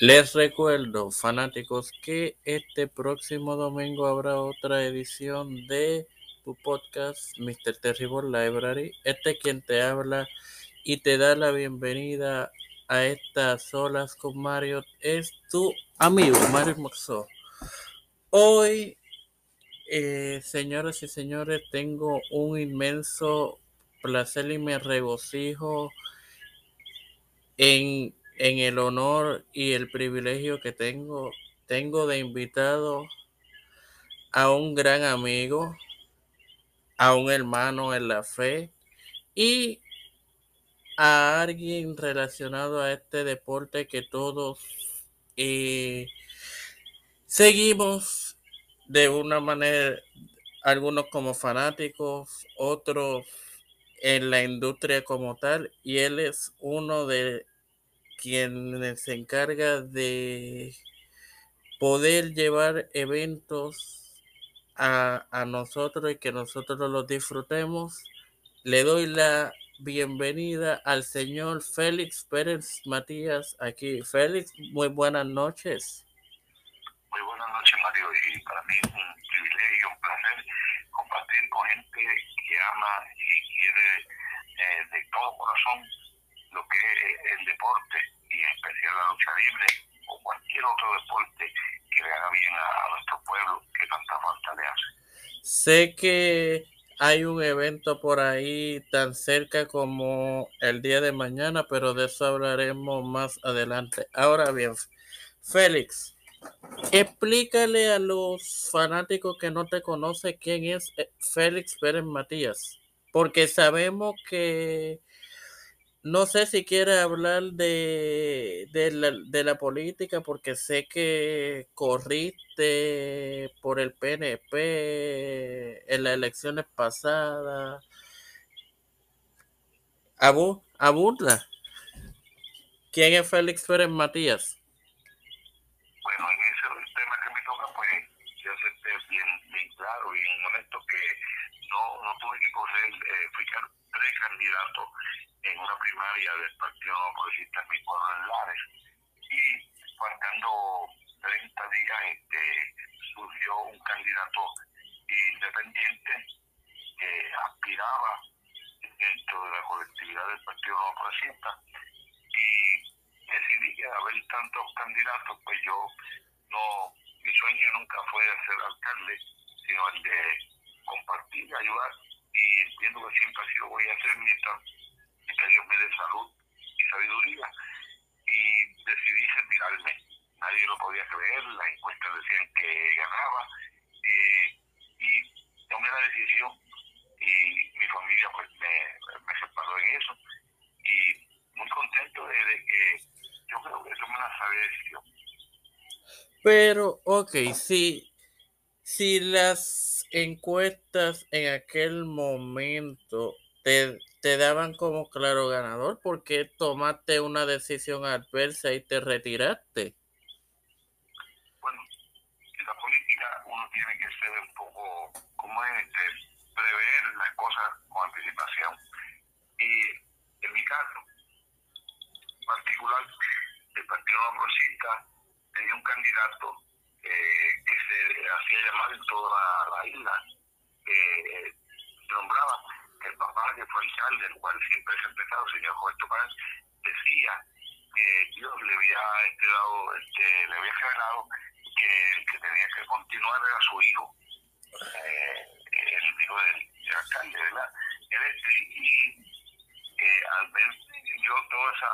Les recuerdo, fanáticos, que este próximo domingo habrá otra edición de tu podcast, Mr. Terrible Library. Este es quien te habla y te da la bienvenida a estas olas con Mario. Es tu amigo, Mario Moxo. Hoy, eh, señoras y señores, tengo un inmenso placer y me regocijo en en el honor y el privilegio que tengo, tengo de invitado a un gran amigo, a un hermano en la fe y a alguien relacionado a este deporte que todos eh, seguimos de una manera, algunos como fanáticos, otros en la industria como tal, y él es uno de quien se encarga de poder llevar eventos a, nosotros y que nosotros los disfrutemos. Le doy la bienvenida al señor Félix Pérez Matías aquí. Félix, muy buenas noches. Muy buenas noches, Mario, y para mí es un privilegio, un placer compartir con gente que ama y quiere eh, de todo corazón lo que es el deporte y en especial la lucha libre o cualquier otro deporte que le haga bien a, nuestro pueblo que tanta falta le hace. Sé que hay un evento por ahí tan cerca como el día de mañana, pero de eso hablaremos más adelante. Ahora bien, Félix, explícale a los fanáticos que no te conocen quién es eh, Félix Pérez Matías, porque sabemos que no sé si quiere hablar de, de, la, de la política porque sé que corriste por el PNP en las elecciones pasadas. Abu, Abunda. ¿Quién es Félix Pérez Matías? Bueno, en ese tema que me toca, pues yo sé bien, bien claro y honesto que no, no tuve que correr, eh, fui precandidato en una primaria del Partido No Progresista en mi pueblo en Lares. Y faltando 30 días este, surgió un candidato independiente que aspiraba dentro de la colectividad del Partido No Progresista. Y decidí que haber tantos candidatos pues yo no mi sueño nunca fue ser alcalde sino el de compartir ayudar y entiendo que siempre ha sido voy a hacer mientras que Dios me dé salud y sabiduría. Y decidí retirarme. Nadie lo podía creer, las encuestas decían que ganaba. Eh, y tomé la decisión y mi familia pues me, me separó en eso. Y muy contento de, que yo creo que tomé una sabia decisión. Pero, ok, si, si las encuestas en aquel momento te te daban como claro ganador porque tomaste una decisión adversa y te retiraste. Bueno, en la política uno tiene que ser un poco, como es, este, prever las cosas con anticipación. Y en mi caso particular, el Partido No tenía un candidato eh, que se hacía llamar en toda la, isla, que se nombraba el papá que fue el cual siempre ha empezado, el señor Roberto Paz, decía que Dios le había este, este, le había revelado que el que tenía que continuar era su hijo, eh, el hijo del, alcalde, ¿verdad? Él, este, y eh, al ver yo toda esa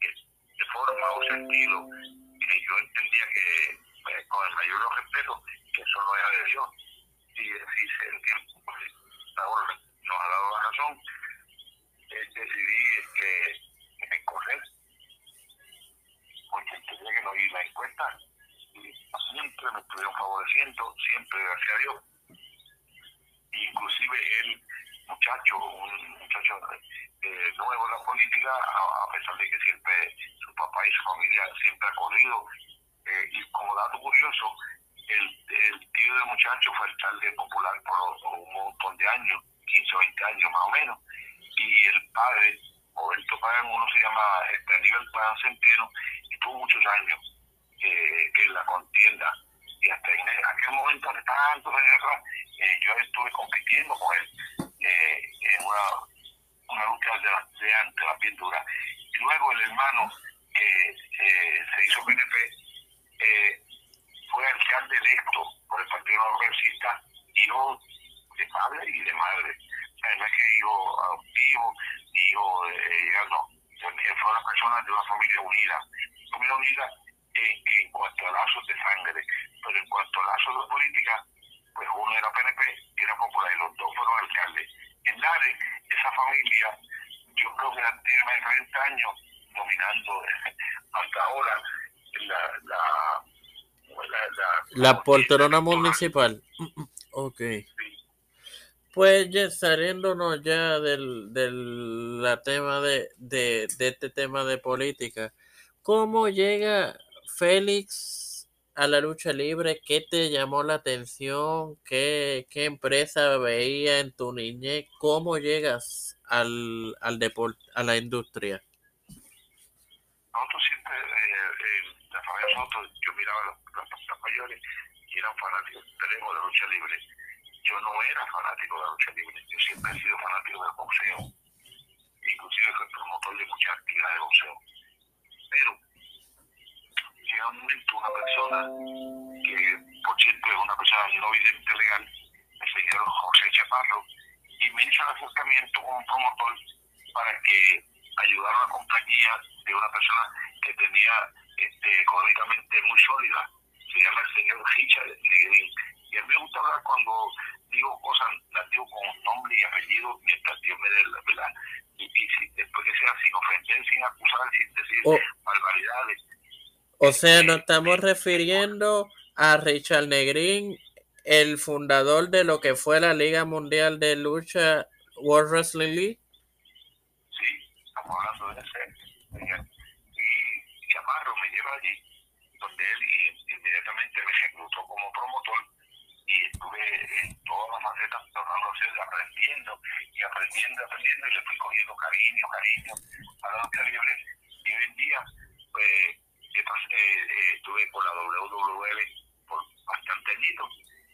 eh, forma o sentido que yo entendía que eh, con el mayor respeto que eso no era de Dios y así el tiempo pues, ahora nos ha dado la razón, decidí este, correr, porque entendía que no iba la encuesta y siempre me estuvieron favoreciendo, siempre, gracias a Dios. Inclusive el muchacho, un muchacho eh, nuevo en la política, a, pesar de que siempre su papá y su familia siempre ha corrido, eh, y como dato curioso, el, el tío del muchacho fue alcalde popular por un montón de años 15 o 20 años más o menos, y el padre, Roberto Pagan, uno se llama este, Aníbal Pagan Centeno, estuvo muchos años eh, en la contienda y hasta en aquel momento de tantos años atrás eh, yo estuve compitiendo con él eh, en una, lucha de, de ante la pintura. Y luego el hermano que eh, se hizo PNP eh, fue alcalde electo por el Partido Progresista hijo de padre y de madre. No es que hijo adoptivo hijo de no. Fue una persona de una familia unida. Familia unida en, en cuanto a lazos de sangre pero en cuanto a lazos de política pues uno era PNP y era popular y los dos fueron alcaldes. En Lares esa familia yo creo que tiene más de 30 años dominando hasta ahora la la la, la, la poltrona municipal. Ok. Pues ya saliéndonos ya del, del la tema de, de, de este tema de política, ¿cómo llega Félix a la lucha libre? ¿Qué te llamó la atención? ¿Qué, qué empresa veía en tu niñez? ¿Cómo llegas al, al a la industria? nosotros siempre, eh, eh, familia nosotros, yo miraba los, los, los mayores y eran fanáticos extremos de lucha libre. Yo no era fanático de la lucha libre, yo siempre he sido fanático del boxeo. Inclusive fui promotor de muchas actividades de boxeo. Pero llega un momento una persona que, por cierto, es una persona no vidente legal, el señor José Chaparro, y me hizo el acercamiento con un promotor para que ayudara a la compañía de una persona que tenía este, económicamente muy sólida. Se llama el señor Richard Negrín. Y a mí me gusta hablar cuando digo cosas, las digo con nombre y apellido, mientras Dios me dé la verdad. Y, y después que sea sin ofender, sin acusar, sin decir Oh. barbaridades. O sea, nos estamos refiriendo a Richard Negrín, el fundador de lo que fue la Liga Mundial de Lucha World Wrestling League. Sí, estamos hablando de ese. Y Chaparro me lleva allí, donde él inmediatamente me reclutó como promotor y estuve en todas las facetas tratando de aprendiendo y aprendiendo, aprendiendo y le fui cogiendo cariño, cariño a la lucha libre y hoy en día pues eh, eh, estuve por la WWL por bastante añitos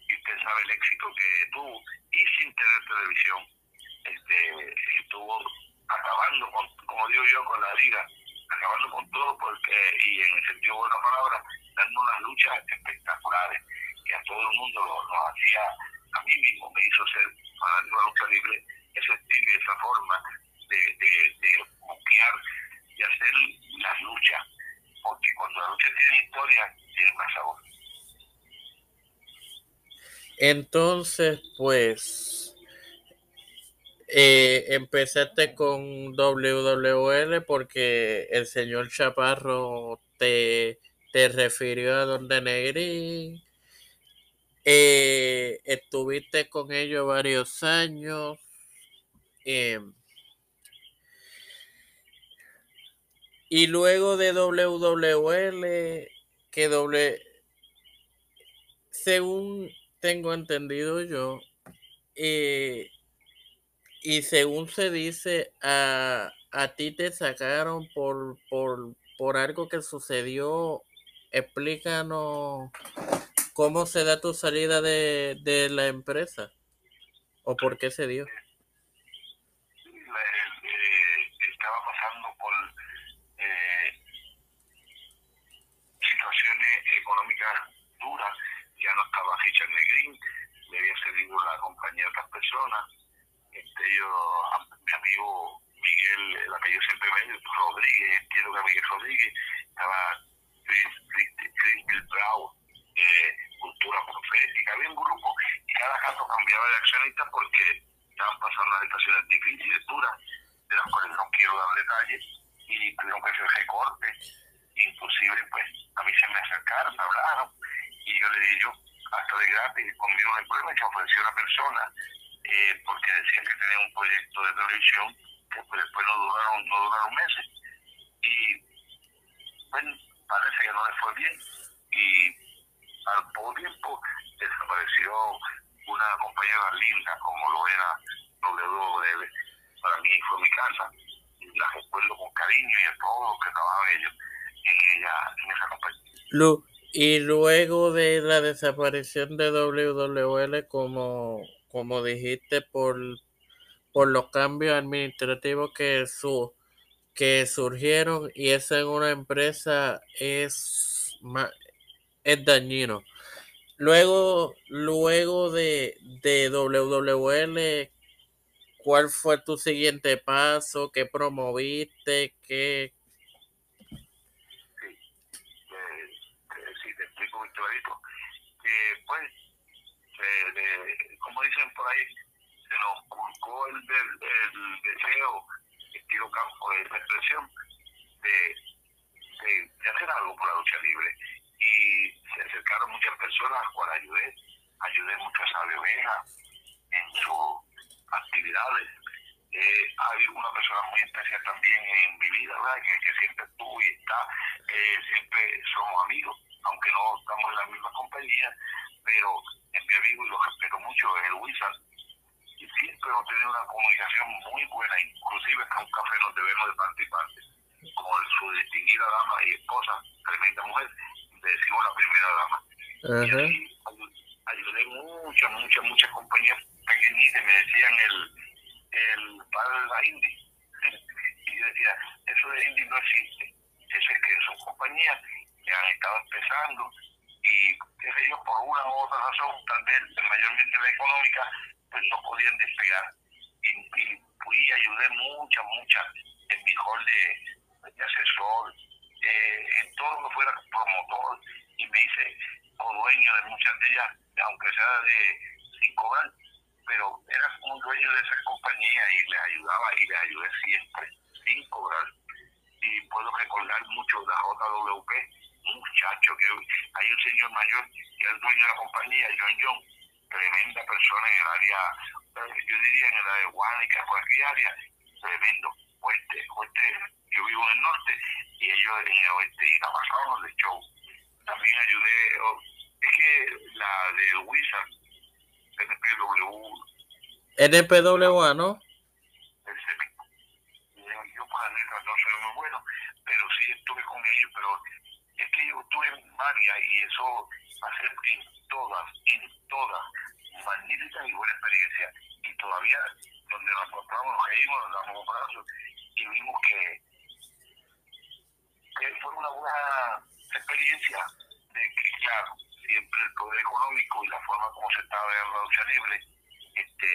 y usted sabe el éxito que tuvo. Y sin tener televisión este estuvo acabando con, como digo yo, con la liga, acabando con todo porque, y en el sentido de la palabra, dando unas luchas espectaculares a todo el mundo lo- nos hacía, a mí mismo me hizo ser fanático de lucha libre, ese estilo y esa forma de, de, de buquear y hacer las luchas, porque cuando la lucha tiene historia, tiene más sabor. Entonces, pues, eh, empezaste con WWL porque el señor Chaparro te, te refirió a Donde Negrín. Eh, estuviste con ellos varios años. eh, y luego de WWL, que doble, según tengo entendido yo, eh, y según se dice, a, a ti te sacaron por, por, por algo que sucedió. Explícanos cómo se da tu salida de, de la empresa o por qué se dio. eh, estaba pasando por eh, situaciones económicas duras, ya no estaba Richard Negrín, le había cedido la compañía a otras personas, este, yo, mi amigo Miguel, el apellido siempre me Rodríguez, entiendo que Miguel Rodríguez, estaba Chris, Chris, Chris Bilbao, eh, Cultura Profética, había un grupo y cada caso cambiaba de accionista porque estaban pasando unas situaciones difíciles, duras, de las cuales no quiero dar detalles, y tuvieron que hacer recortes, inclusive pues a mí se me acercaron, hablaron, y yo le dije yo, hasta de gratis, conmigo no hay problema, que ofreció una persona, eh, porque decían que tenía un proyecto de televisión, que pues, después no duraron, no duraron meses, y bueno, parece que no le fue bien, y al poco tiempo desapareció una compañera linda como lo era WWL. Para mí fue mi casa la recuerdo con cariño y a todos los que trabajaban ellos en allá en esa compañía. Lu y luego de la desaparición de WWL, como, como dijiste, por, por los cambios administrativos que, su, que surgieron y eso en una empresa es, es dañino. Luego, luego de, de WWL, ¿cuál fue tu siguiente paso? ¿Qué promoviste? ¿Qué, como dicen por ahí, se nos culcó el, el, deseo, estilo campo de expresión, de, de, hacer algo por la lucha libre. Y se acercaron muchas personas a las ayudé. Ayudé mucho a Sabio Oveja en sus actividades. Eh, hay una persona muy especial también en mi vida, ¿verdad? Que, que siempre estuvo y está, eh, siempre somos amigos, aunque no estamos en la misma compañía, pero es mi amigo y lo respeto mucho, es el Wizard. Y siempre hemos tenido una comunicación muy buena, inclusive hasta un café nos debemos de parte y parte. Como su distinguida dama y esposa, tremenda mujer, le decimos la primera dama. Y así ayudé muchas, muchas, muchas compañías pequeñitas, me decían el, el padre de la Indy. y yo decía, eso de Indy no existe. Eso es que son compañías que han estado empezando y qué sé yo, por una u otra razón, tal vez mayormente la económica, pues no podían despegar. Y, y fui y ayudé muchas, muchas en mi rol de, de asesor, eh, en todo lo que fuera promotor, y me hice co-dueño de muchas de ellas, aunque sea de sin cobrar, pero era como dueño de esa compañía y les ayudaba y les ayudé siempre, sin cobrar. Y puedo recordar mucho de la JWP, muchacho, que hay un señor mayor que es dueño de la compañía, John John, tremenda persona en el área, eh, yo diría en el área de Guánica, cualquier área, tremendo, fuerte, fuerte, yo vivo en el norte y ellos en el oeste y la pasaron de show. También ayudé, oh, es que la de Wizard, NPW. NPWA, ¿no? Ese mismo. Yo para letras no soy muy bueno, pero sí estuve con ellos, pero es que yo estuve en varias y eso ser en todas, en todas, magnífica y buena experiencia. Y todavía, donde nos encontramos, nos reímos, nos damos un abrazo y vimos que, que fue una buena experiencia de que, claro, siempre el poder económico y la forma como se estaba viendo la lucha libre este,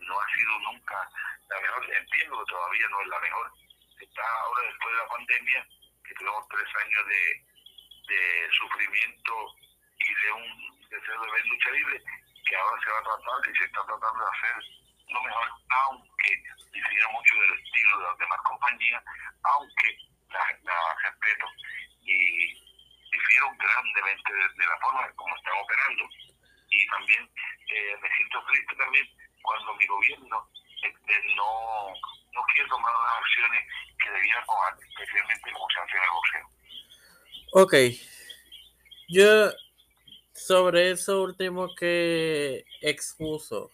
no ha sido nunca la mejor. Entiendo que todavía no es la mejor. Está ahora después de la pandemia, que tuvimos tres años de de sufrimiento y de un deseo de ver lucha libre que ahora se va a tratar y se está tratando de hacer lo mejor, aunque difiere mucho del estilo de las demás compañías, aunque la, respeto y difiero grandemente de, la forma como están operando y también eh, me siento triste también cuando mi gobierno este, no, no quiere tomar las acciones que debía tomar, especialmente como en el boxeo. Ok. Yo, sobre eso último que expuso.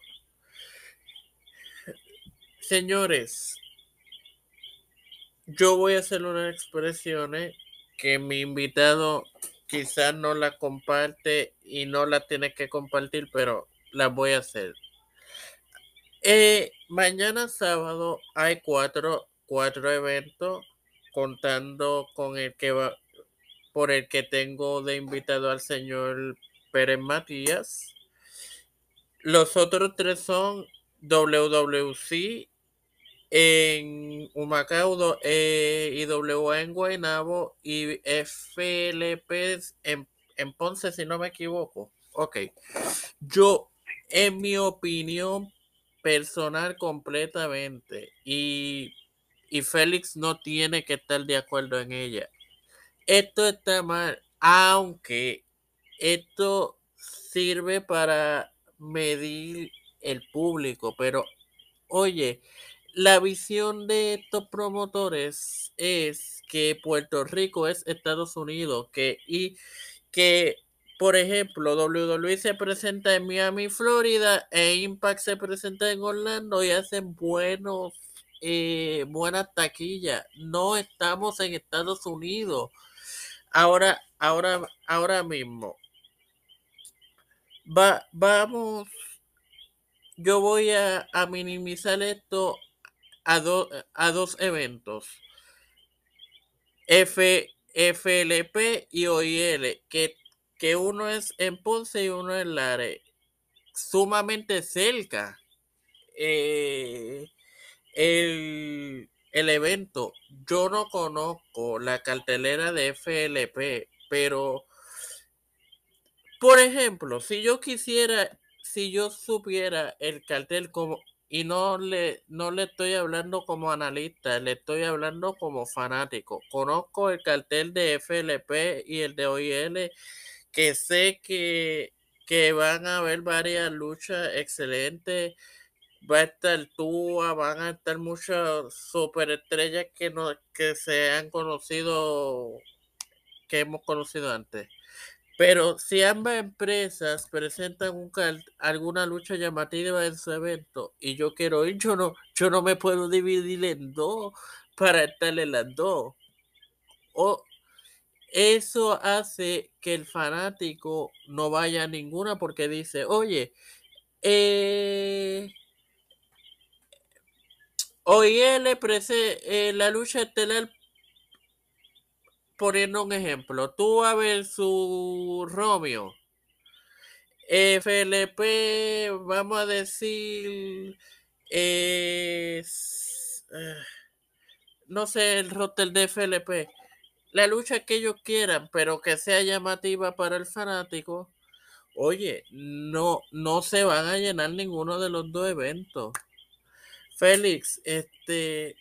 Señores, yo voy a hacer unas expresiones que mi invitado quizás no la comparte y no la tiene que compartir, pero las voy a hacer. Eh, mañana sábado hay cuatro, cuatro eventos contando con el que va, por el que tengo de invitado al señor Pérez Matías. Los otros tres son WWC en Humacao, eh, IWA en Guaynabo y FLP en, en Ponce, si no me equivoco. Ok. Yo, en mi opinión personal completamente, y, y Félix no tiene que estar de acuerdo en ella esto está mal, aunque esto sirve para medir el público, pero oye, la visión de estos promotores es que Puerto Rico es Estados Unidos, que y que por ejemplo, WWE se presenta en Miami, Florida, e Impact se presenta en Orlando y hacen buenos, eh, buenas taquillas. No estamos en Estados Unidos. Ahora, ahora, ahora mismo, va, vamos, yo voy a, a minimizar esto a, a dos eventos. F, FLP y OIL, que, que uno es en Ponce y uno en Lare, sumamente cerca. Eh, el, el evento, yo no conozco la cartelera de FLP, pero por ejemplo, si yo quisiera, si yo supiera el cartel como y no le no le estoy hablando como analista, le estoy hablando como fanático. Conozco el cartel de FLP y el de OIL que sé que que van a haber varias luchas excelentes va a estar Tua, van a estar muchas superestrellas que no que se han conocido que hemos conocido antes. Pero si ambas empresas presentan un alguna lucha llamativa en su evento y yo quiero ir, yo no, yo no me puedo dividir en dos para estar en las dos. O eso hace que el fanático no vaya a ninguna porque dice, oye, eh, OIL eh, la lucha estelar poniendo un ejemplo, tú a ver su Romeo, FLP, vamos a decir, es, eh, no sé, el roster de FLP, la lucha que ellos quieran, pero que sea llamativa para el fanático, oye, no, no se van a llenar ninguno de los dos eventos. Félix, este,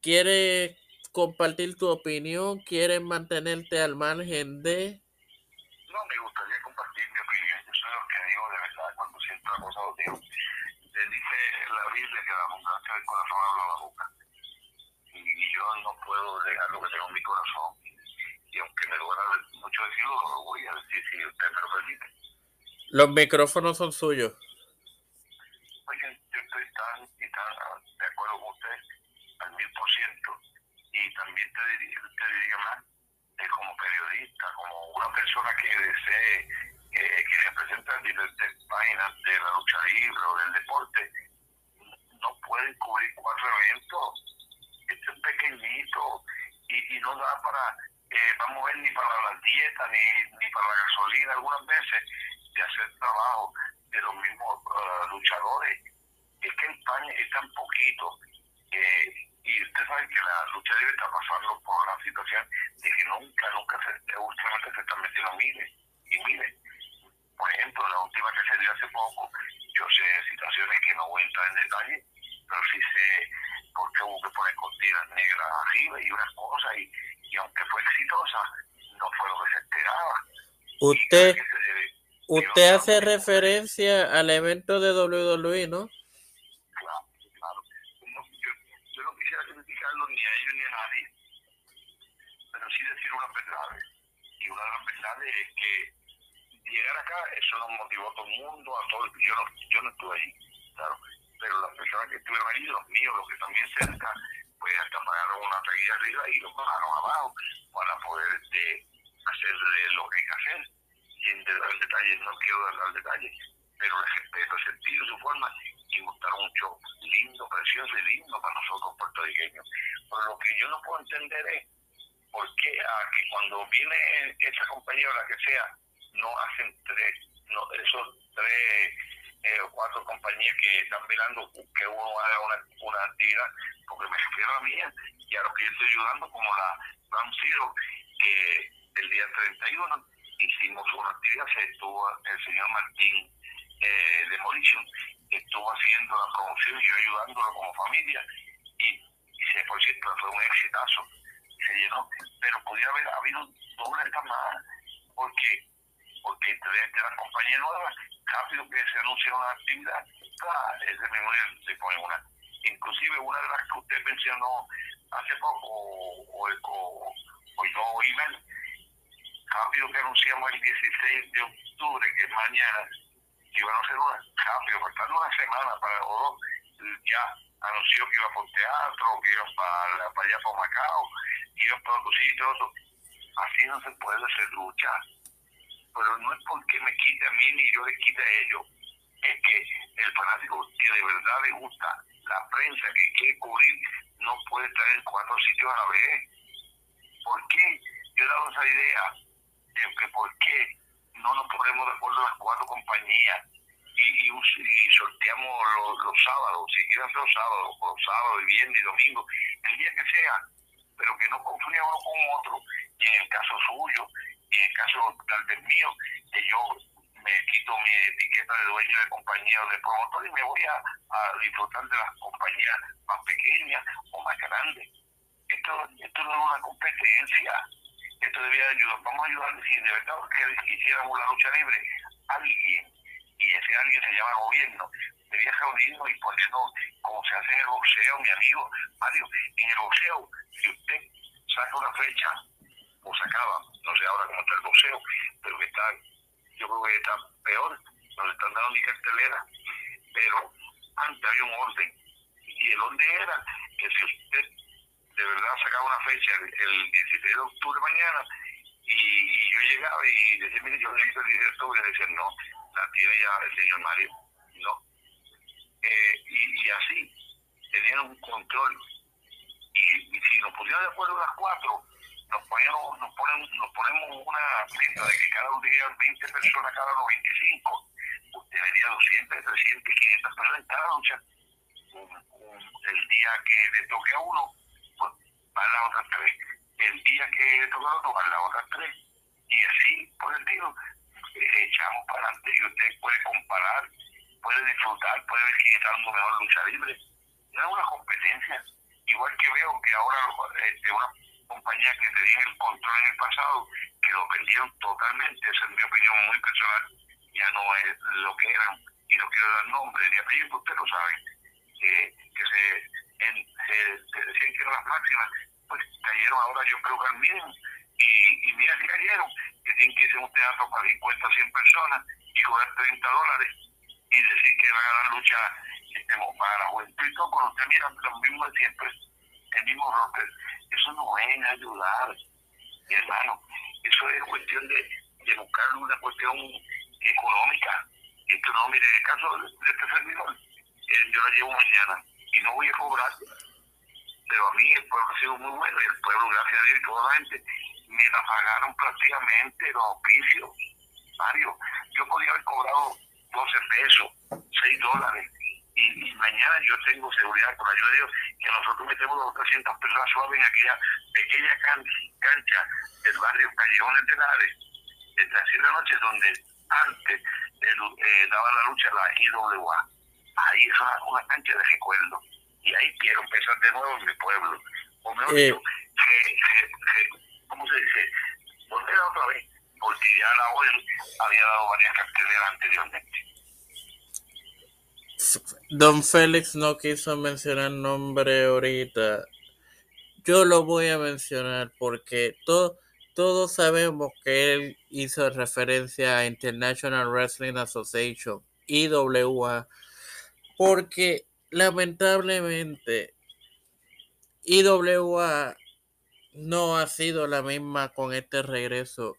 ¿quieres compartir tu opinión? ¿Quieres mantenerte al margen de...? No, me gustaría compartir mi opinión. Yo soy lo que digo de verdad cuando siento la cosa lo digo. dice la Biblia que la abundancia del corazón habla la boca. Y, yo no puedo dejar lo que tengo en mi corazón. Y aunque me duela mucho decirlo, lo voy a decir si usted me lo permite. Los micrófonos son suyos. Persona que desee, eh, que representa diferentes páginas de la lucha libre o del deporte, no pueden cubrir cuatro eventos. Esto es pequeñito y, y no da para, eh, vamos a ver, ni para la dieta, ni, ni para la gasolina algunas veces, de hacer trabajo de los mismos uh, luchadores. Es que en España es tan poquito. Eh, y usted sabe que la lucha libre está pasando por una situación de que nunca, nunca se, últimamente se están metiendo miles y miles. Por ejemplo, la última que se dio hace poco, yo sé situaciones que no voy a entrar en detalle, pero sí sé por qué hubo que poner cortinas negras arriba y unas cosas, y, y aunque fue exitosa, no fue lo que se esperaba. Usted, usted hace referencia al evento de WWE, ¿no? Ni a ellos ni a nadie, pero sí decir unas verdades. Y una de las verdades es que llegar acá, eso nos motivó a todo el mundo, a todo yo no, yo no estuve ahí, claro, pero las personas que estuvieron ahí, los míos, los que también cerca, pues hasta pagaron una taquilla arriba y los bajaron abajo para poder este, hacerle lo que hay que hacer. Sin dar detalles, no quiero dar detalles, pero respeto el sentido, su forma y montaron un show lindo, precioso y lindo para nosotros puertorriqueños. Pero lo que yo no puedo entender es por qué que cuando viene esa compañía o la que sea, no hacen tres, no, esos tres eh, cuatro compañías que están mirando que uno haga una, una actividad, porque me refiero a mía y a los que yo estoy ayudando, como la Ram Zero, que el día 31 hicimos una actividad, se estuvo el señor Martín eh, Demolition, estuvo haciendo la promoción y yo ayudándolo como familia y, se, por cierto fue un exitazo, se llenó, pero podía haber habido doble más, porque porque entre las compañías nuevas, rápido que se anuncia una actividad, ese mismo día se pone una. Inclusive una de las que usted mencionó hace poco, o, o, o yo, email, rápido que anunciamos el 16 de octubre, que es mañana, que iban a hacer una, rápido, faltando una semana para o dos, ya anunció que iba por teatro, que iba para, para allá para Macao, que iba para otro sitio, otro. Así no se puede hacer lucha. Pero no es porque me quite a mí ni yo le quite a ellos. Es que el fanático que de verdad le gusta la prensa que quiere cubrir no puede estar en cuatro sitios a la vez. ¿Por qué? Yo he dado esa idea de que por qué no nos ponemos de acuerdo las cuatro compañías y, y, sorteamos los, sábados, si quieren hacer los sábados, o sábados, y viernes y domingo, el día que sea, pero que no confunda uno con otro, y en el caso suyo, y en el caso tal vez mío, que yo me quito mi etiqueta de dueño de compañía o de promotor y me voy a, a disfrutar de las compañías más pequeñas o más grandes. Esto, esto no es una competencia, esto debía ayudar. Vamos a ayudar, si de verdad que hiciéramos la lucha libre, alguien y ese alguien se llama gobierno, debía reunirnos y por eso, como se hace en el boxeo, mi amigo Mario, en el boxeo, si usted saca una fecha o sacaba, no sé ahora cómo está el boxeo, pero que está, yo creo que está peor, no están dando ni cartelera, pero antes había un orden, y el orden era que si usted de verdad sacaba una fecha el, 16 de octubre mañana, y, yo llegaba y decía, mire, yo necesito el 16 de octubre, y decía, no, la tiene ya el señor Mario, ¿no? Eh, y, así, tenían un control. Y, si nos pusiéramos de acuerdo las cuatro, nos ponemos, nos ponemos, nos ponemos una lista de que cada diría 20 personas, cada uno 25. Usted vería 200, 300, 500 personas en cada lucha. el día que le toque a uno, van las otras tres. El día que a otro, van las otras tres. Y así, por el tiro, echamos para adelante y usted puede comparar, puede disfrutar, puede ver quién está dando mejor lucha libre. No es una competencia. Igual que veo que ahora este, una compañía que tenía el control en el pasado, que lo vendieron totalmente, esa es mi opinión muy personal, ya no es lo que eran, y no quiero dar nombre ni apellido, que usted lo sabe, que, que se, en, se, decían que eran las máximas, pues cayeron ahora yo creo que al mínimo, y, y mira si cayeron, que tienen que irse a un teatro para 50 o 100 personas y cobrar 30 dólares y decir que van a dar lucha este, para la juventud y todo, cuando usted mira los mismos de siempre, el mismo rocker. Eso no es ayudar, mi hermano. Eso es cuestión de, de buscar una cuestión económica. Y esto no, mire, en el caso de este servidor, eh, yo la llevo mañana y no voy a cobrar. Pero a mí el pueblo ha sido muy bueno y el pueblo, gracias a Dios y toda la gente, me la pagaron prácticamente los oficios. Mario, yo podía haber cobrado 12 pesos, 6 dólares, y, mañana yo tengo seguridad, por ayuda de Dios, que nosotros metemos los 300 personas suaves en aquella pequeña cancha del barrio Callejones de Lares, desde las 7 de la noche, donde antes eh, daba la lucha la IWA. Ahí es una, cancha de recuerdo. Y ahí quiero empezar de nuevo en mi pueblo. O mejor eh. dicho, ¿cómo se dice? Volver otra vez, porque ya la OEL había dado varias carteleras anteriormente. Don Félix no quiso mencionar nombre ahorita. Yo lo voy a mencionar porque todos sabemos que él hizo referencia a International Wrestling Association, IWA, porque lamentablemente IWA no ha sido la misma con este regreso.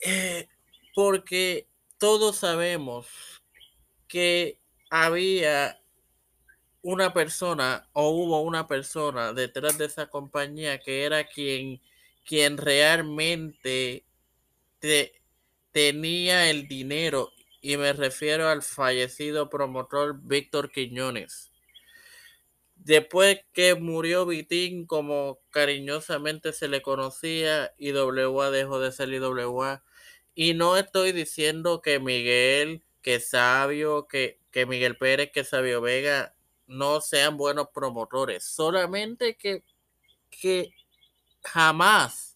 Eh, porque todos sabemos que había una persona o hubo una persona detrás de esa compañía que era quien, quien realmente tenía el dinero y me refiero al fallecido promotor Víctor Quiñones. Después que murió Vitín, como cariñosamente se le conocía, IWA dejó de ser IWA. Y no estoy diciendo que Miguel, que Sabio, que, que Miguel Pérez, que Sabio Vega no sean buenos promotores. Solamente que, que jamás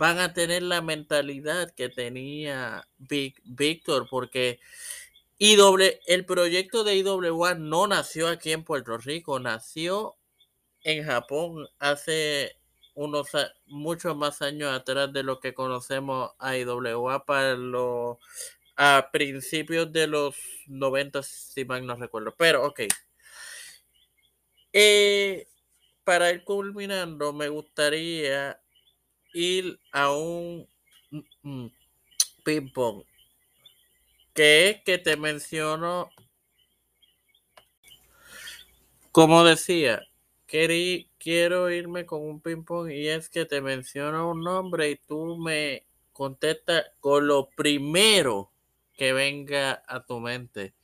van a tener la mentalidad que tenía Víctor, porque el proyecto de IWA no nació aquí en Puerto Rico, nació en Japón hace unos muchos más años atrás de lo que conocemos a IWA para los a principios de los 90, si mal no recuerdo. Pero, ok. Eh, para ir culminando, me gustaría ir a un mm, mm, ping pong. Que es que te menciono, como decía, quiero irme con un ping pong y es que te menciono un nombre y tú me contestas con lo primero que venga a tu mente.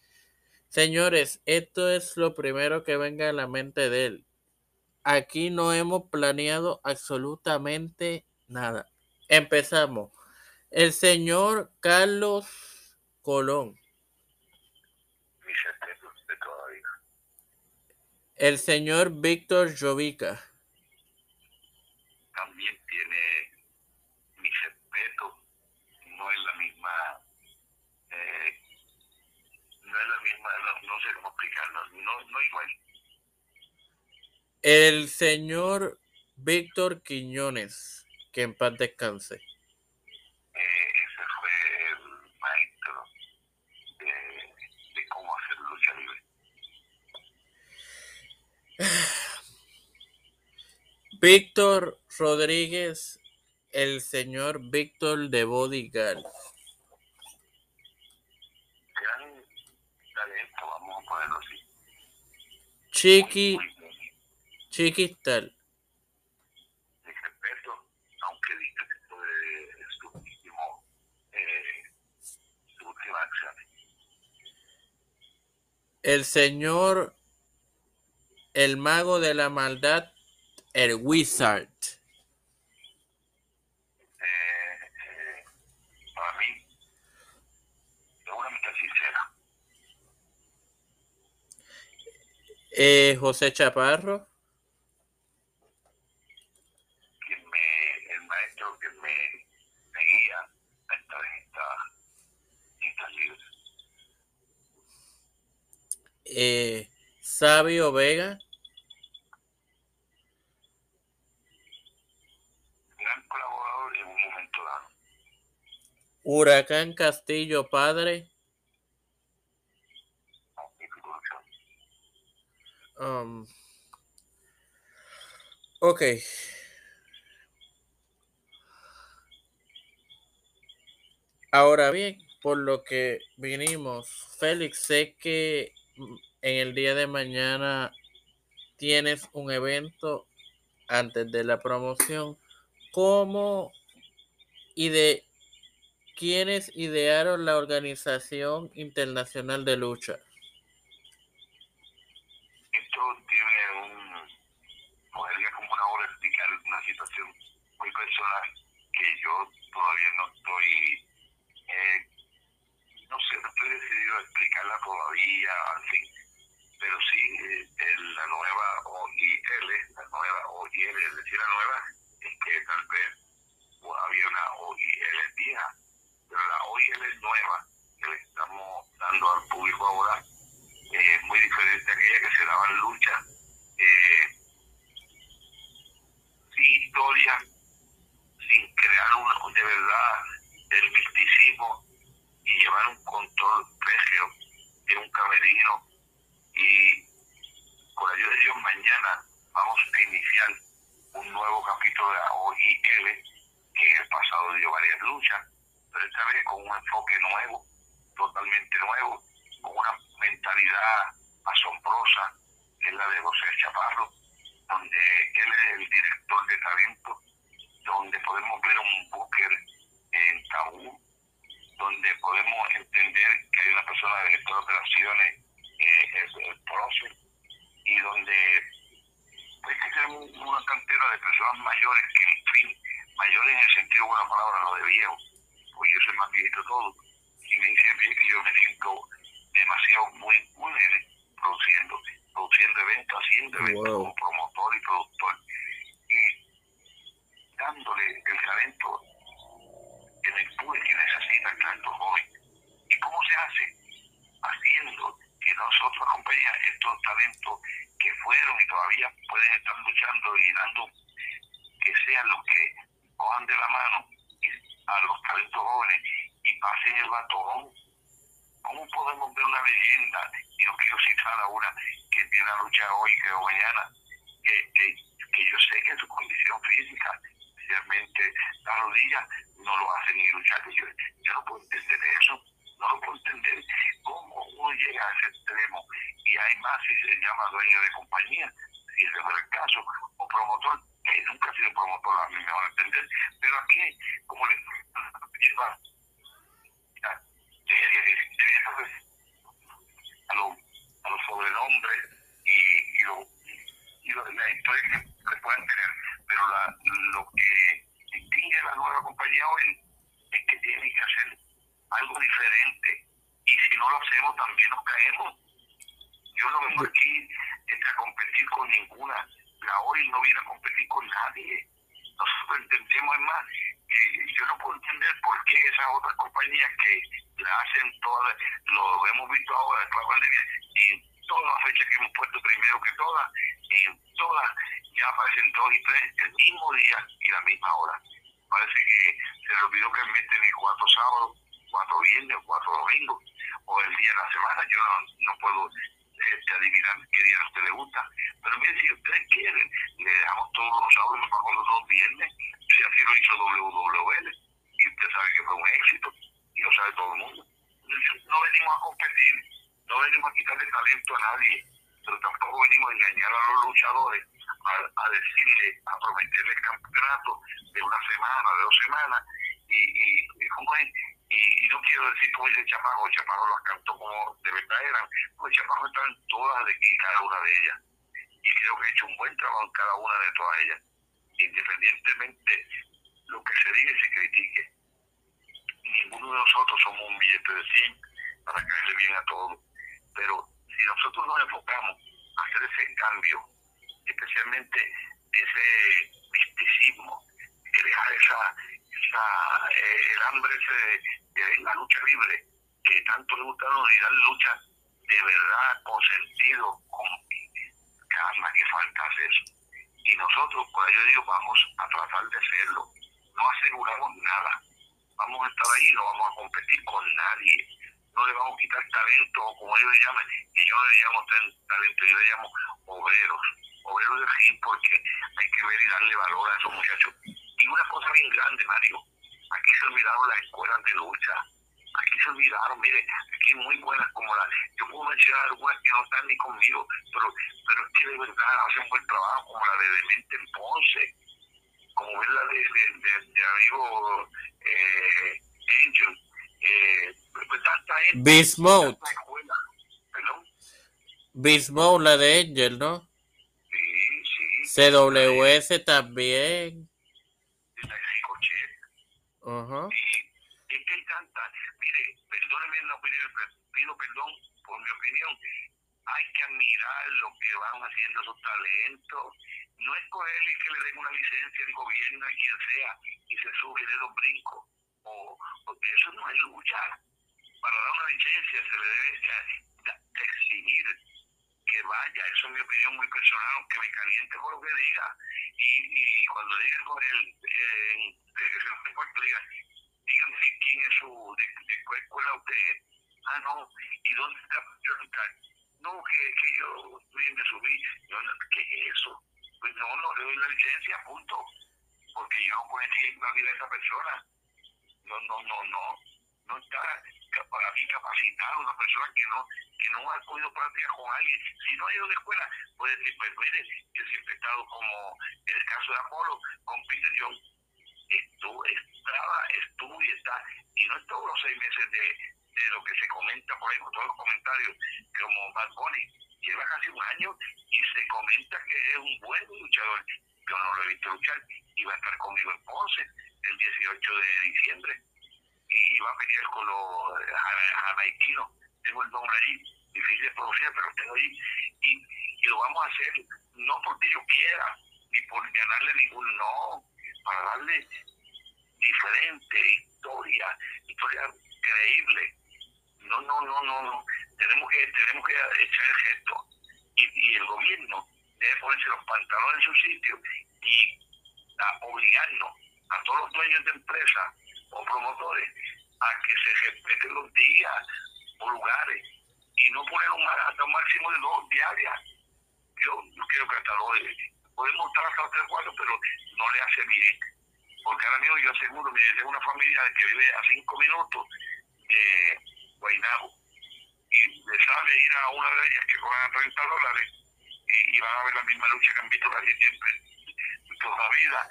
Señores, esto es lo primero que venga a la mente de él. Aquí no hemos planeado absolutamente nada. Empezamos. El señor Carlos Colón. El señor Víctor Jovica. También tiene mi respeto. No es la misma. Eh, no es la misma. No, sé cómo explicarlo. No, no igual. El señor Víctor Quiñones. Que en paz descanse. Víctor Rodríguez, el señor Víctor de Bodyguard. vamos a ponerlo así. Chiqui, Chiquistal. respeto, aunque dice que fue su último, eh, su última acción. El señor, el mago de la maldad, el Wizard. Eh, eh, para mí, es una amistad sincera. Eh, José Chaparro. Quien me, el maestro que me, me guía a estar en esta, esta libre. Eh, Sabio Vega. Huracán Castillo Padre. Um, ok. Ahora bien, por lo que vinimos, Félix, sé que en el día de mañana tienes un evento antes de la promoción. ¿Cómo y de ¿Quiénes idearon la Organización Internacional de Lucha? Esto tiene un, podría como una hora explicar una situación muy personal que yo todavía no estoy, eh, no sé, no estoy decidido a explicarla todavía, en pero sí, eh, la nueva OIL, la nueva OIL, es decir, la nueva, es que tal vez había una OIL vieja pero la OIL es nueva que le estamos dando al público ahora es muy diferente a aquella que se daba en lucha. Eh, sin historia sin crear un, de verdad el misticismo y llevar un control regio de un camerino y con la ayuda de Dios mañana vamos a iniciar un nuevo capítulo de la OIL que en el pasado dio varias luchas pero esta vez con un enfoque nuevo, totalmente nuevo, con una mentalidad asombrosa, que es la de José Chaparro, donde él es el director de talento, donde podemos ver un búker en tabú, donde podemos entender que hay una persona director de operaciones, eh, es el prócer, y donde pues, que tenemos una cantera de personas mayores que, en fin, mayores en el sentido de una palabra, lo de viejo, pues yo soy más viejito todo, y me dice que yo me siento demasiado muy vulnerable produciendo, produciendo eventos, haciendo eventos como promotor y productor, y dándole el talento en el público que necesita el talento joven. ¿Y cómo se hace? Haciendo que nosotros acompañemos estos talentos que fueron y todavía pueden estar luchando y dando que sean los que cojan de la mano a los talentos jóvenes y pasen el batón. ¿Cómo podemos ver una leyenda? Y no quiero citar a una que tiene la lucha hoy, que mañana, que, que, que yo sé que su condición física especialmente las rodillas, no lo hacen ni luchar. Yo no puedo entender eso, no lo puedo entender. ¿Cómo uno llega a ese extremo? Y hay más si se llama dueño de compañía, si ese fuera el caso, o promotor, que nunca ha sido promotor, a mí me van a entender. Pero aquí, como le lleva a los, a los sobrenombres y, y, lo, y lo, la historia que puedan tener. Pero la, lo que distingue a la nueva compañía hoy es que tiene que hacer algo diferente. Y si no lo hacemos, también nos caemos. Yo no vengo aquí a competir con ninguna. La OIL no viene a competir con nadie. Nosotros entendemos, es más, que yo no puedo entender por qué esas otras compañías que la hacen todas, lo hemos visto ahora después pandemia, en todas las fechas que hemos puesto primero que todas, en todas ya aparecen dos y tres el mismo día y la misma hora. Parece que se le olvidó que el mes tiene cuatro sábados, cuatro viernes, cuatro domingos, o el día de la semana. Yo no, no puedo este, adivinar qué día a usted le gusta. Pero miren, si ustedes quieren, le dejamos todos los sábados nos los dos viernes, si así lo hizo WWL, y usted sabe que fue un éxito, y lo sabe todo el mundo. No venimos a competir, no venimos a quitarle talento a nadie, pero tampoco venimos a engañar a los luchadores a, decirle, a prometerle el campeonato de una semana, de dos semanas, y, y, y, no quiero decir como dice Chaparro, Chaparro las cantó como de verdad eran, pues Chaparro está en todas de cada una de ellas, y creo que ha hecho un buen trabajo en cada una de todas ellas, independientemente lo que se diga y se critique. Ninguno de nosotros somos un billete de 100 para caerle bien a todos, pero si nosotros nos enfocamos a hacer ese cambio, especialmente ese misticismo, crear esa, eh, el hambre ese de, la lucha libre que tanto le gusta y dar lucha de verdad, con sentido, con calma que falta hacer. Y nosotros, por ello digo, vamos a tratar de hacerlo. No aseguramos nada. Vamos a estar ahí, no vamos a competir con nadie. No le vamos a quitar talento, como ellos le llaman, y yo no le llamo talento, yo le llamo obreros obreros de fin porque hay que ver y darle valor a esos muchachos. Y una cosa bien grande, Mario, aquí se olvidaron las escuelas de lucha, aquí se olvidaron, mire, aquí muy buenas como la, yo puedo mencionar algunas que no están ni conmigo, pero, pero es que de verdad hacen buen trabajo, como la de Demente en Ponce, como es la de, de, de, amigo eh, Angel, eh, pues gente. Bismuth. Bismuth, la de Angel, ¿no? CWS también. Ajá. Y es que él canta, mire, perdóneme la opinión, pido perdón por mi opinión. Hay que admirar lo que van haciendo esos talentos. No es cogerle y que le den una licencia al gobierno a quien sea y se sube de dos brincos. O, porque eso no es luchar. Para dar una licencia se le debe exigir que vaya, eso es mi opinión muy personal, aunque me caliente por lo que diga. Y, y cuando diga con él, eh, que se lo diga, díganme quién es su, de, cuál escuela usted Ah, no, ¿y dónde está No, que, que yo me subí. Yo, ¿Qué es eso? Pues no, no le doy la licencia, punto. Porque yo no puedo decir la vida de esa persona. No, no, no, no. No está para mí capacitado, una persona que no que no ha podido practicar con alguien. Si no ha ido la escuela, puede decir, pues mire, yo siempre he estado como en el caso de Apolo, con Peter John. Esto estaba, estuvo y está, y no es todos los seis meses de, de lo que se comenta por ahí, con todos los comentarios, como Bad Bunny, lleva casi un año y se comenta que es un buen luchador. Yo no lo he visto luchar y va a estar conmigo en Ponce el 18 de diciembre y va a pelear con los eh, jamaiquinos. Tengo el nombre ahí, difícil de pronunciar, pero tengo ahí. Y, y lo vamos a hacer no porque yo quiera, ni por ganarle ningún no, para darle diferente historia, historia creíble. No, no, no, no, no. Tenemos que, tenemos que echar el gesto. Y, y el gobierno debe ponerse los pantalones en su sitio y a obligarnos a todos los dueños de empresas o promotores a que se respeten los días o lugares y no poner un, hasta un máximo de dos diarias. Yo no quiero que hasta dos, podemos estar hasta tres cuatro, pero no le hace bien porque ahora mismo yo aseguro, mire, tengo una familia que vive a cinco minutos de Guaynabo y le sale ir a una de ellas que cobran 30 dólares y, van a ver la misma lucha que han visto casi siempre toda la vida.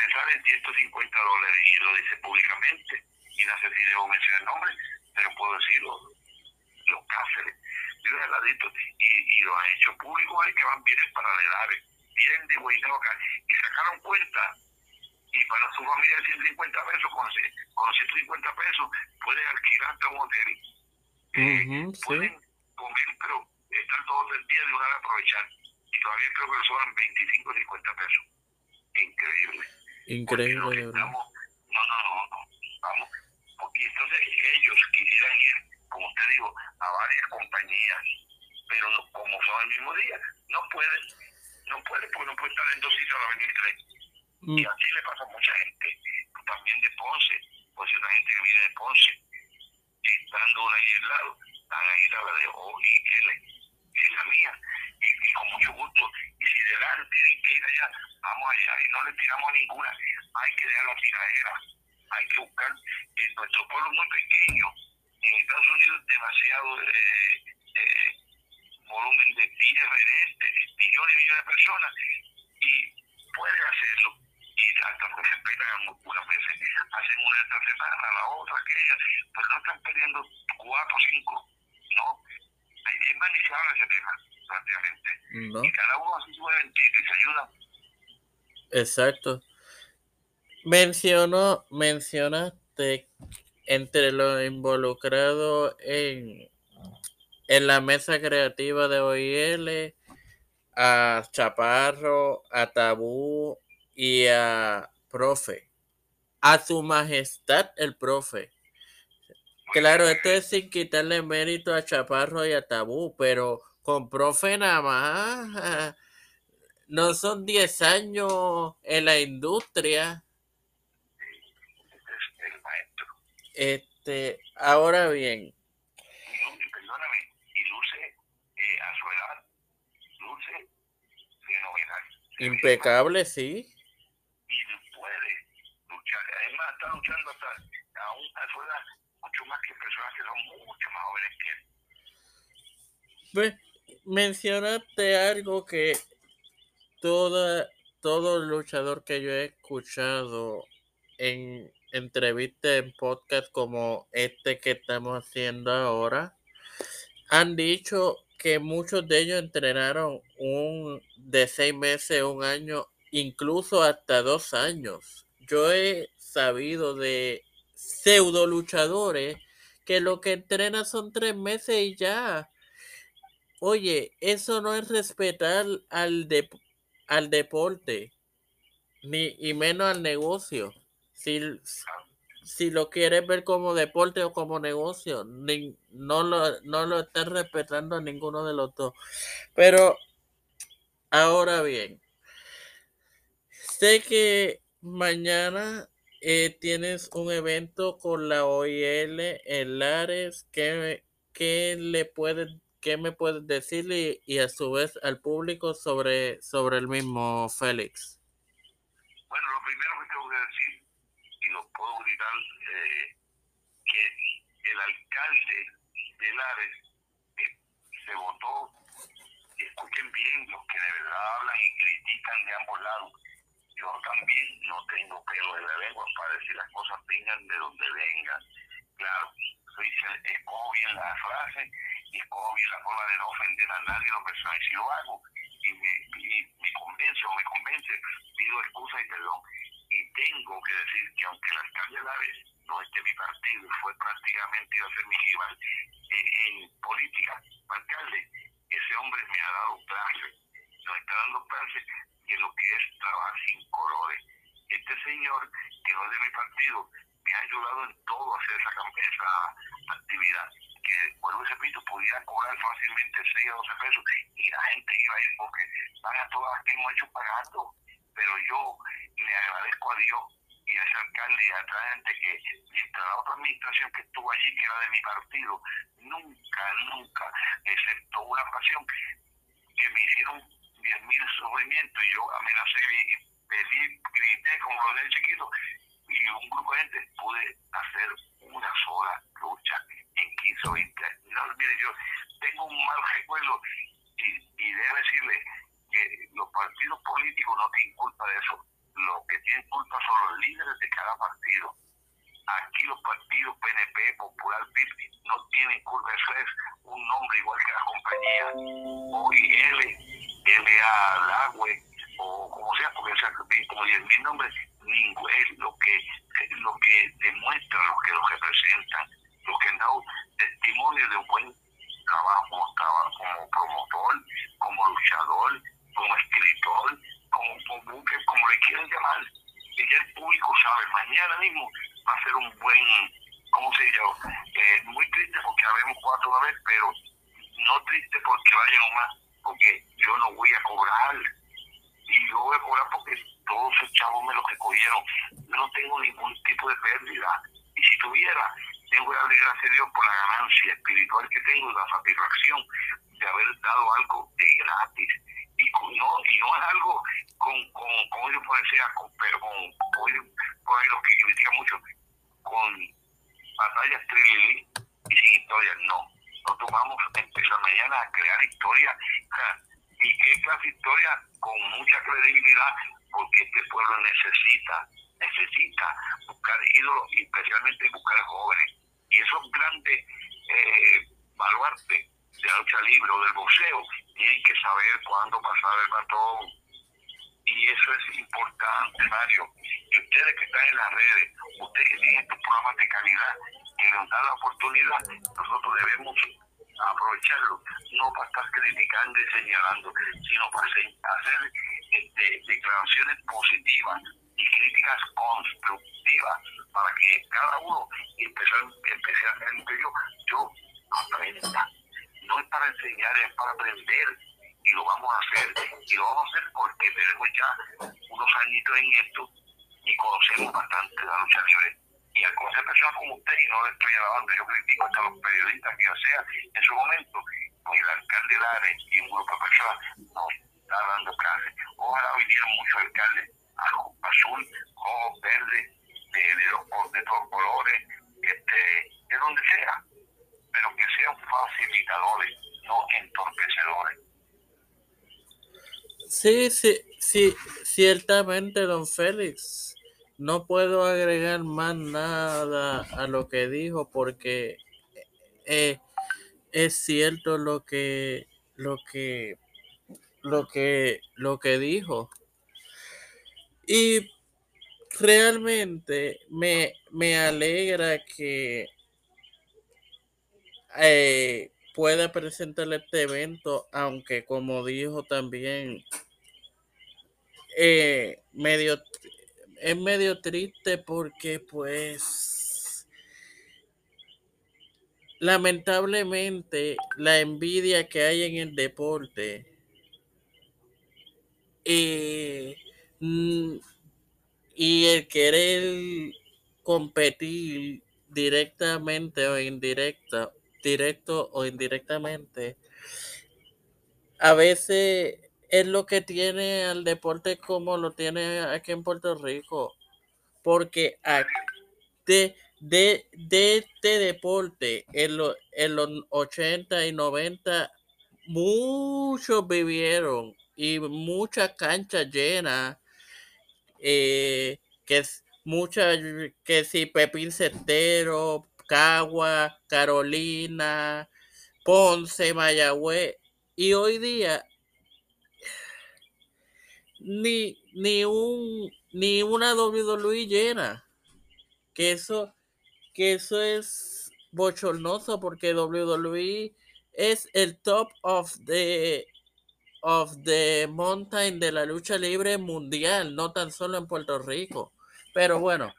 Le salen 150 dólares y lo dice públicamente y no sé si debo mencionar el nombre, pero puedo decirlo, los Cáceres, viven al ladito y, y lo han hecho público es que van bienes paralelares, vienen de Guaynabo y sacaron cuenta y para su familia de 150 pesos, con, con 150 pesos pueden alquilar hasta un hotel. Eh, pueden comer, pero estar todos el día de una aprovechar. Y todavía creo que le sobran 25 o 50 pesos. Increíble. Increíble, estamos, no, no, no, no. Vamos. Y entonces ellos quisieran ir, como usted dijo, a varias compañías, pero como son el mismo día, no pueden. No pueden, porque no pueden estar en dos sitios a la venir tres. Mm. Y así le pasa a mucha gente, también de Ponce, pues una gente que viene de Ponce, estando una ahí al lado, van a ir a la de O y L, que es la mía, y, con mucho gusto. Y si delante tienen que ir allá, vamos allá y no le tiramos a ninguna. Hay que dejar la tiradera, hay que buscar. En nuestro pueblo muy pequeño, en Estados Unidos, demasiado eh, eh, volumen de tierra y gente, millones y millones de personas, y pueden hacerlo y hasta se respetan algunas veces, hacen una esta semana, la otra, aquella, pero no están perdiendo cuatro o cinco, no. Es manejable ese tema, prácticamente. Y cada uno hace su eventito y se ayuda. Exacto. Mencionó, mencionaste entre lo involucrado en, en la mesa creativa de OIL a Chaparro, a Tabú, y a profe, a su majestad el profe. Claro, esto es sin quitarle mérito a Chaparro y a Tabú, pero con profe nada más. No son 10 años en la industria. Este, ahora bien, impecable, sí. luchando hasta a una mucho más que personas que son mucho más jóvenes que él. Pues, mencionaste algo que toda, todo luchador que yo he escuchado en entrevistas en podcast como este que estamos haciendo ahora, han dicho que muchos de ellos entrenaron un de seis meses, un año, incluso hasta dos años. Yo he sabido de pseudo luchadores que lo que entrenan son tres meses y ya. Oye, eso no es respetar al, de, al deporte, ni y menos al negocio. Si, si lo quieres ver como deporte o como negocio, ni, no, lo, no lo estás respetando a ninguno de los dos. Pero, ahora bien, sé que mañana eh, tienes un evento con la OIL en Lares. ¿Qué, qué le puedes, qué me puedes decir y, a su vez al público sobre, sobre el mismo Félix? Bueno, lo primero que tengo que decir, y lo puedo gritar, eh, que el alcalde de Lares eh, se votó, escuchen bien los que de verdad hablan y critican de ambos lados yo también no tengo pelo en la lengua para decir las cosas vengan de donde vengan. Claro, escojo bien la frase y escojo bien la forma de no ofender a nadie lo personal. Si yo hago y me, convence o me convence, pido excusa y perdón. Y tengo que decir que aunque alcalde vez no esté mi partido fue prácticamente iba a ser mi rival eh, en política, alcalde, ese hombre me ha dado clase, nos está dando clase de lo que es trabajar sin colores. Este señor, que no es de mi partido, me ha ayudado en todo a hacer esa, esa actividad. Que, vuelvo y repito, pudiera cobrar fácilmente 6 o 12 pesos y la gente iba a ir porque van a todas las que hemos hecho pagando. Pero yo le agradezco a Dios y a ese alcalde y a otra gente que mientras la otra administración que estuvo allí, que era de mi partido, nunca, nunca, excepto una ocasión que me hicieron 10.000 sufrimientos y yo amenacé y pedí, grité como lo de chiquito y un grupo de gente pude hacer una sola lucha en 15 o 20 No, mire, yo tengo un mal recuerdo y, y debo decirle que los partidos políticos no tienen culpa de eso. Los que tienen culpa son los líderes de cada partido. Aquí los partidos PNP, Popular, PIB, no tienen culpa. Eso es un nombre igual que la compañía. OIL, LA, LAGUE, o como sea, porque sea, como 10 mil nombres, es lo que, lo que demuestra, lo que los representan, los que han dado testimonio de un buen trabajo trabajo, como promotor, como luchador, como escritor, como, como, como le quieran llamar. Y ya el público sabe, mañana mismo va a ser un buen, ¿cómo se llama? Eh, muy triste porque habemos cuatro una vez, pero no triste porque vayan más, porque yo no voy a cobrar. Y yo voy a cobrar porque todos esos chavos me los recogieron. Yo no tengo ningún tipo de pérdida. Y si tuviera, tengo que darle gracias a Dios por la ganancia espiritual que tengo y la satisfacción de haber dado algo de gratis. Y no, y no es algo con, con, con ellos por con, pero con, con, con los que critican mucho, con batallas trilili y sin historia, no. Nosotros vamos a empezar mañana a crear historia. ¿Y clase de historia? Con mucha credibilidad, porque este pueblo necesita, necesita buscar ídolos especialmente buscar jóvenes. Y esos grandes eh, baluartes de la lucha libre o del boxeo tienen que saber cuándo pasar el batón. Y eso es importante, Mario. Y ustedes que están en las redes, ustedes que tienen estos programas de calidad que nos dan la oportunidad, nosotros debemos aprovecharlo, no para estar criticando y señalando, sino para hacer este, declaraciones positivas y críticas constructivas para que cada uno, especialmente yo, yo aprenda. No es para enseñar, es para aprender y lo vamos a hacer. Y lo vamos a hacer porque tenemos ya unos añitos en esto y conocemos bastante la lucha libre. Y al conocer personas como usted, y no le estoy alabando, yo critico hasta los periodistas que yo sea en su momento, pues el alcalde Lares y un grupo de personas nos está dando clases. Ojalá vinieran muchos alcaldes azul, rojo, verde, de, de, de todos colores, este, de donde sea, pero que sean facilitadores, no entorpecedores. Sí, sí, sí, ciertamente, don Félix. No puedo agregar más nada a lo que dijo porque eh, es cierto lo que lo que lo que lo que dijo. Y realmente me, me alegra que eh, pueda presentar este evento, aunque como dijo también, eh, medio, es medio triste porque pues lamentablemente la envidia que hay en el deporte eh, mm, y el querer competir directamente o indirecta, directo o indirectamente, a veces es lo que tiene al deporte como lo tiene aquí en Puerto Rico. Porque de, de, de este deporte en, en los 80 y 90 muchos vivieron y muchas canchas llenas eh, que es mucha, que si Pepín Cestero, Cagua, Carolina, Ponce, Mayagüez, y hoy día ni, ni un ni una WWE llena. Que eso, que eso es bochornoso porque WWE es el top of the of the mountain de la lucha libre mundial, no tan solo en Puerto Rico. Pero bueno,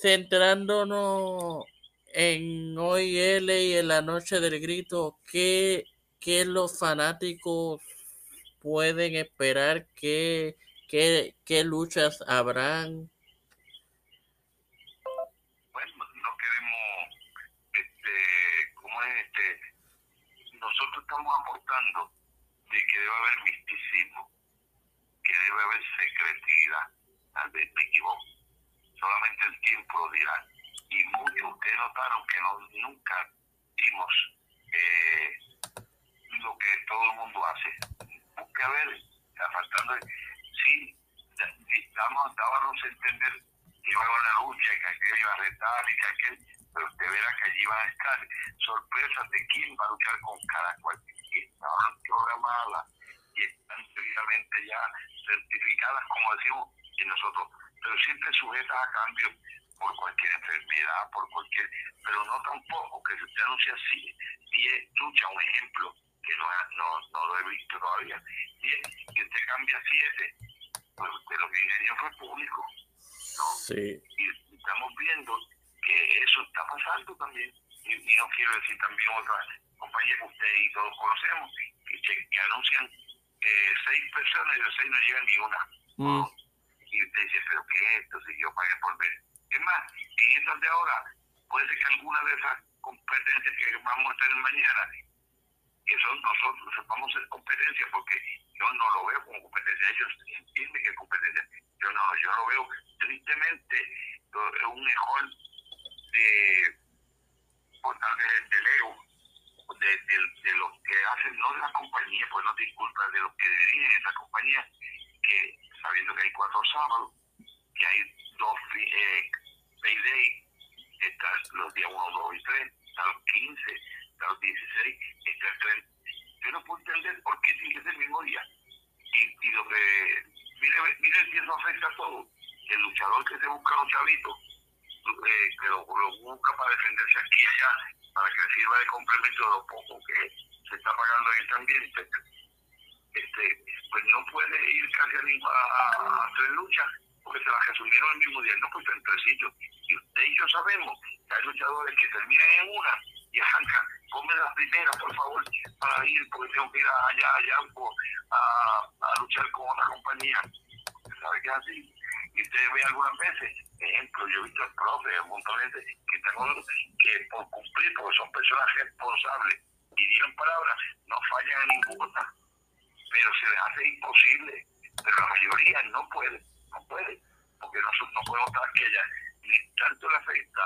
centrándonos en hoy L y en la noche del grito, ¿qué, qué los fanáticos pueden esperar? ¿Qué, qué, qué luchas habrán? Bueno, no queremos, este, ¿cómo es este? Nosotros estamos aportando de que debe haber misticismo, que debe haber secretividad. Tal vez me equivoco. Solamente el tiempo lo dirá. Y muchos, ustedes notaron que no, nunca dimos eh, lo que todo el mundo hace. Ver, está faltando. Sí, estamos, dábamos a entender que iba a haber una lucha, que aquel iba a retar y que aquel, pero usted verá que allí van a estar sorpresas de quién va a luchar con cada cual. que estaban programadas y están previamente ya certificadas, como decimos en nosotros, pero siempre sujetas a cambio por cualquier enfermedad, por cualquier, pero no tampoco que se usted anuncia así, 10 lucha, un ejemplo, que no, no, no lo he visto todavía, 10, que usted cambia 7, pues usted lo que engañó fue público. ¿no? Sí. Y estamos viendo que eso está pasando también. Y, y no quiero decir también otras compañías que usted y todos conocemos, que, que anuncian eh, seis personas y de seis no llega ni una. Mm. Y usted dice, pero ¿qué es esto? Si yo pagué por ver. Es más, en estas de ahora, puede ser que alguna de esas competencias que vamos a tener mañana, que son nosotros, sepamos ser competencia, porque yo no lo veo como competencia, ellos entienden que es competencia. Yo no, yo lo veo tristemente es un mejor de, por tal vez, del ego, de, de, de los que hacen, no de la compañía, pues no disculpas, de los que dirigen esa compañía, que sabiendo que hay cuatro sábados, que hay dos eh, payday, están los días 1, 2 y 3, está los 15, está los 16, está el 30. Yo no puedo entender por qué tiene que ser el mismo día. Y, y lo que, mire, mire si eso afecta a todo. El luchador que se busca a los chavitos, eh, que lo, busca para defenderse aquí y allá, para que sirva de complemento de lo poco que se está pagando en este ambiente, este, pues no puede ir casi a, a, a hacer luchas porque se las resumieron el mismo día, no pues en tres sitios. Y usted y yo sabemos que hay luchadores que terminan en una y arrancan, come la primera, por favor, para ir, porque tengo que ir allá, allá a, a luchar con otra compañía. Sabe que es así. Y usted ve algunas veces, ejemplo, yo he visto al profe, un montón de gente que tengo que por cumplir, porque son personas responsables y dieron palabras, no fallan en ninguna, pero se les hace imposible, pero la mayoría no puede, no puede, porque nosotros no podemos estar aquella, ni tanto le afecta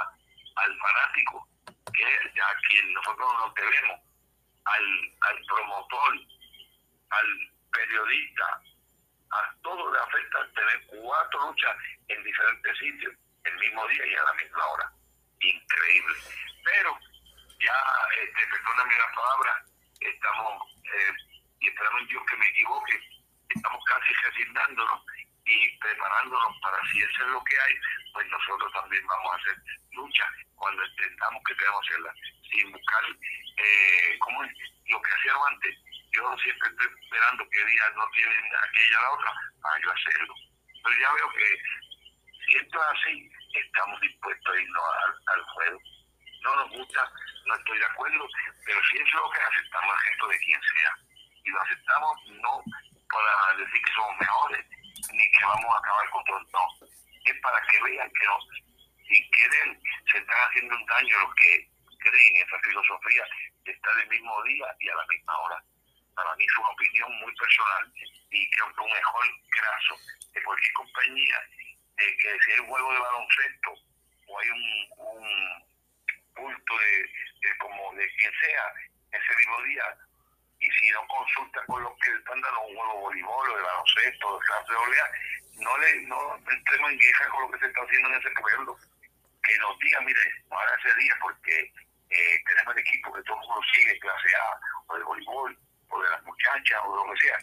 al fanático, que a quien nosotros nos debemos, al, al promotor, al periodista, a todo le afecta tener cuatro luchas en diferentes sitios el mismo día y a la misma hora. Increíble. Pero ya, este, perdóname la palabra, estamos, eh, y esperamos Dios que me equivoque, estamos casi resignándonos y preparándonos para si eso es lo que hay, pues nosotros también vamos a hacer lucha cuando entendamos que debemos hacerla, sin buscar, eh, ¿cómo es? Lo que hacíamos antes, yo siempre estoy esperando que día no tienen aquella la otra para yo hacerlo. Pero ya veo que si esto es así, estamos dispuestos a irnos al, al juego. No nos gusta, no estoy de acuerdo, pero si eso es lo que aceptamos el gesto de quien sea, y lo aceptamos no para decir que somos mejores, ni que vamos a acabar con todo, no, es para que vean que no, sin querer se están haciendo un daño los que creen en esa filosofía de estar el mismo día y a la misma hora. Para mí es una opinión muy personal y creo que un mejor graso de cualquier compañía de que si hay un juego de baloncesto o hay un, un culto de, de, como de quien sea ese mismo día y si no consulta con los que están dando un juego de voleibol de baloncesto de clase de no le no entremos en guerra con lo que se está haciendo en ese pueblo que nos diga mire no haga ese día porque eh, tenemos el equipo que todo el mundo sigue clase A o de voleibol o de las muchachas o de lo que sea.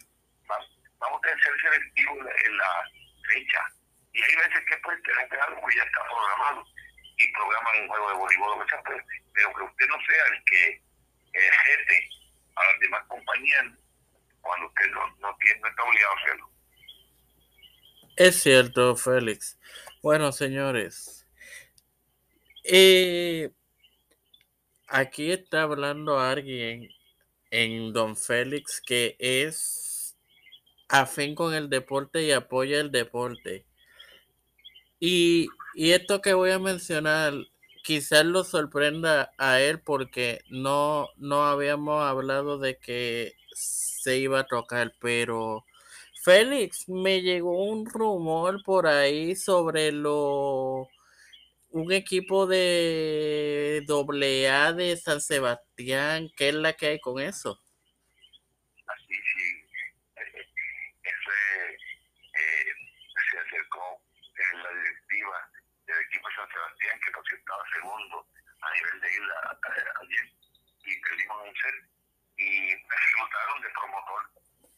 Vamos a ser selectivos en la fecha. Y hay veces que pues tenemos que algo que ya está programado y programan un juego de voleibol o sea, pues, pero que usted no sea el que ejerce a las demás compañías cuando usted no, no, tiene, no está obligado a hacerlo. Es cierto, Félix. Bueno, señores, eh, aquí está hablando alguien en Don Félix que es afín con el deporte y apoya el deporte. Y, y esto que voy a mencionar quizás lo sorprenda a él porque no, no habíamos hablado de que se iba a tocar, pero Félix, me llegó un rumor por ahí sobre lo un equipo de doble A de San Sebastián. ¿Qué es la que hay con eso? Así, sí. Ese eh, se acercó en la directiva del equipo de San Sebastián, que por estaba segundo a nivel de isla ayer, y perdimos un set. Y me resultaron de promotor,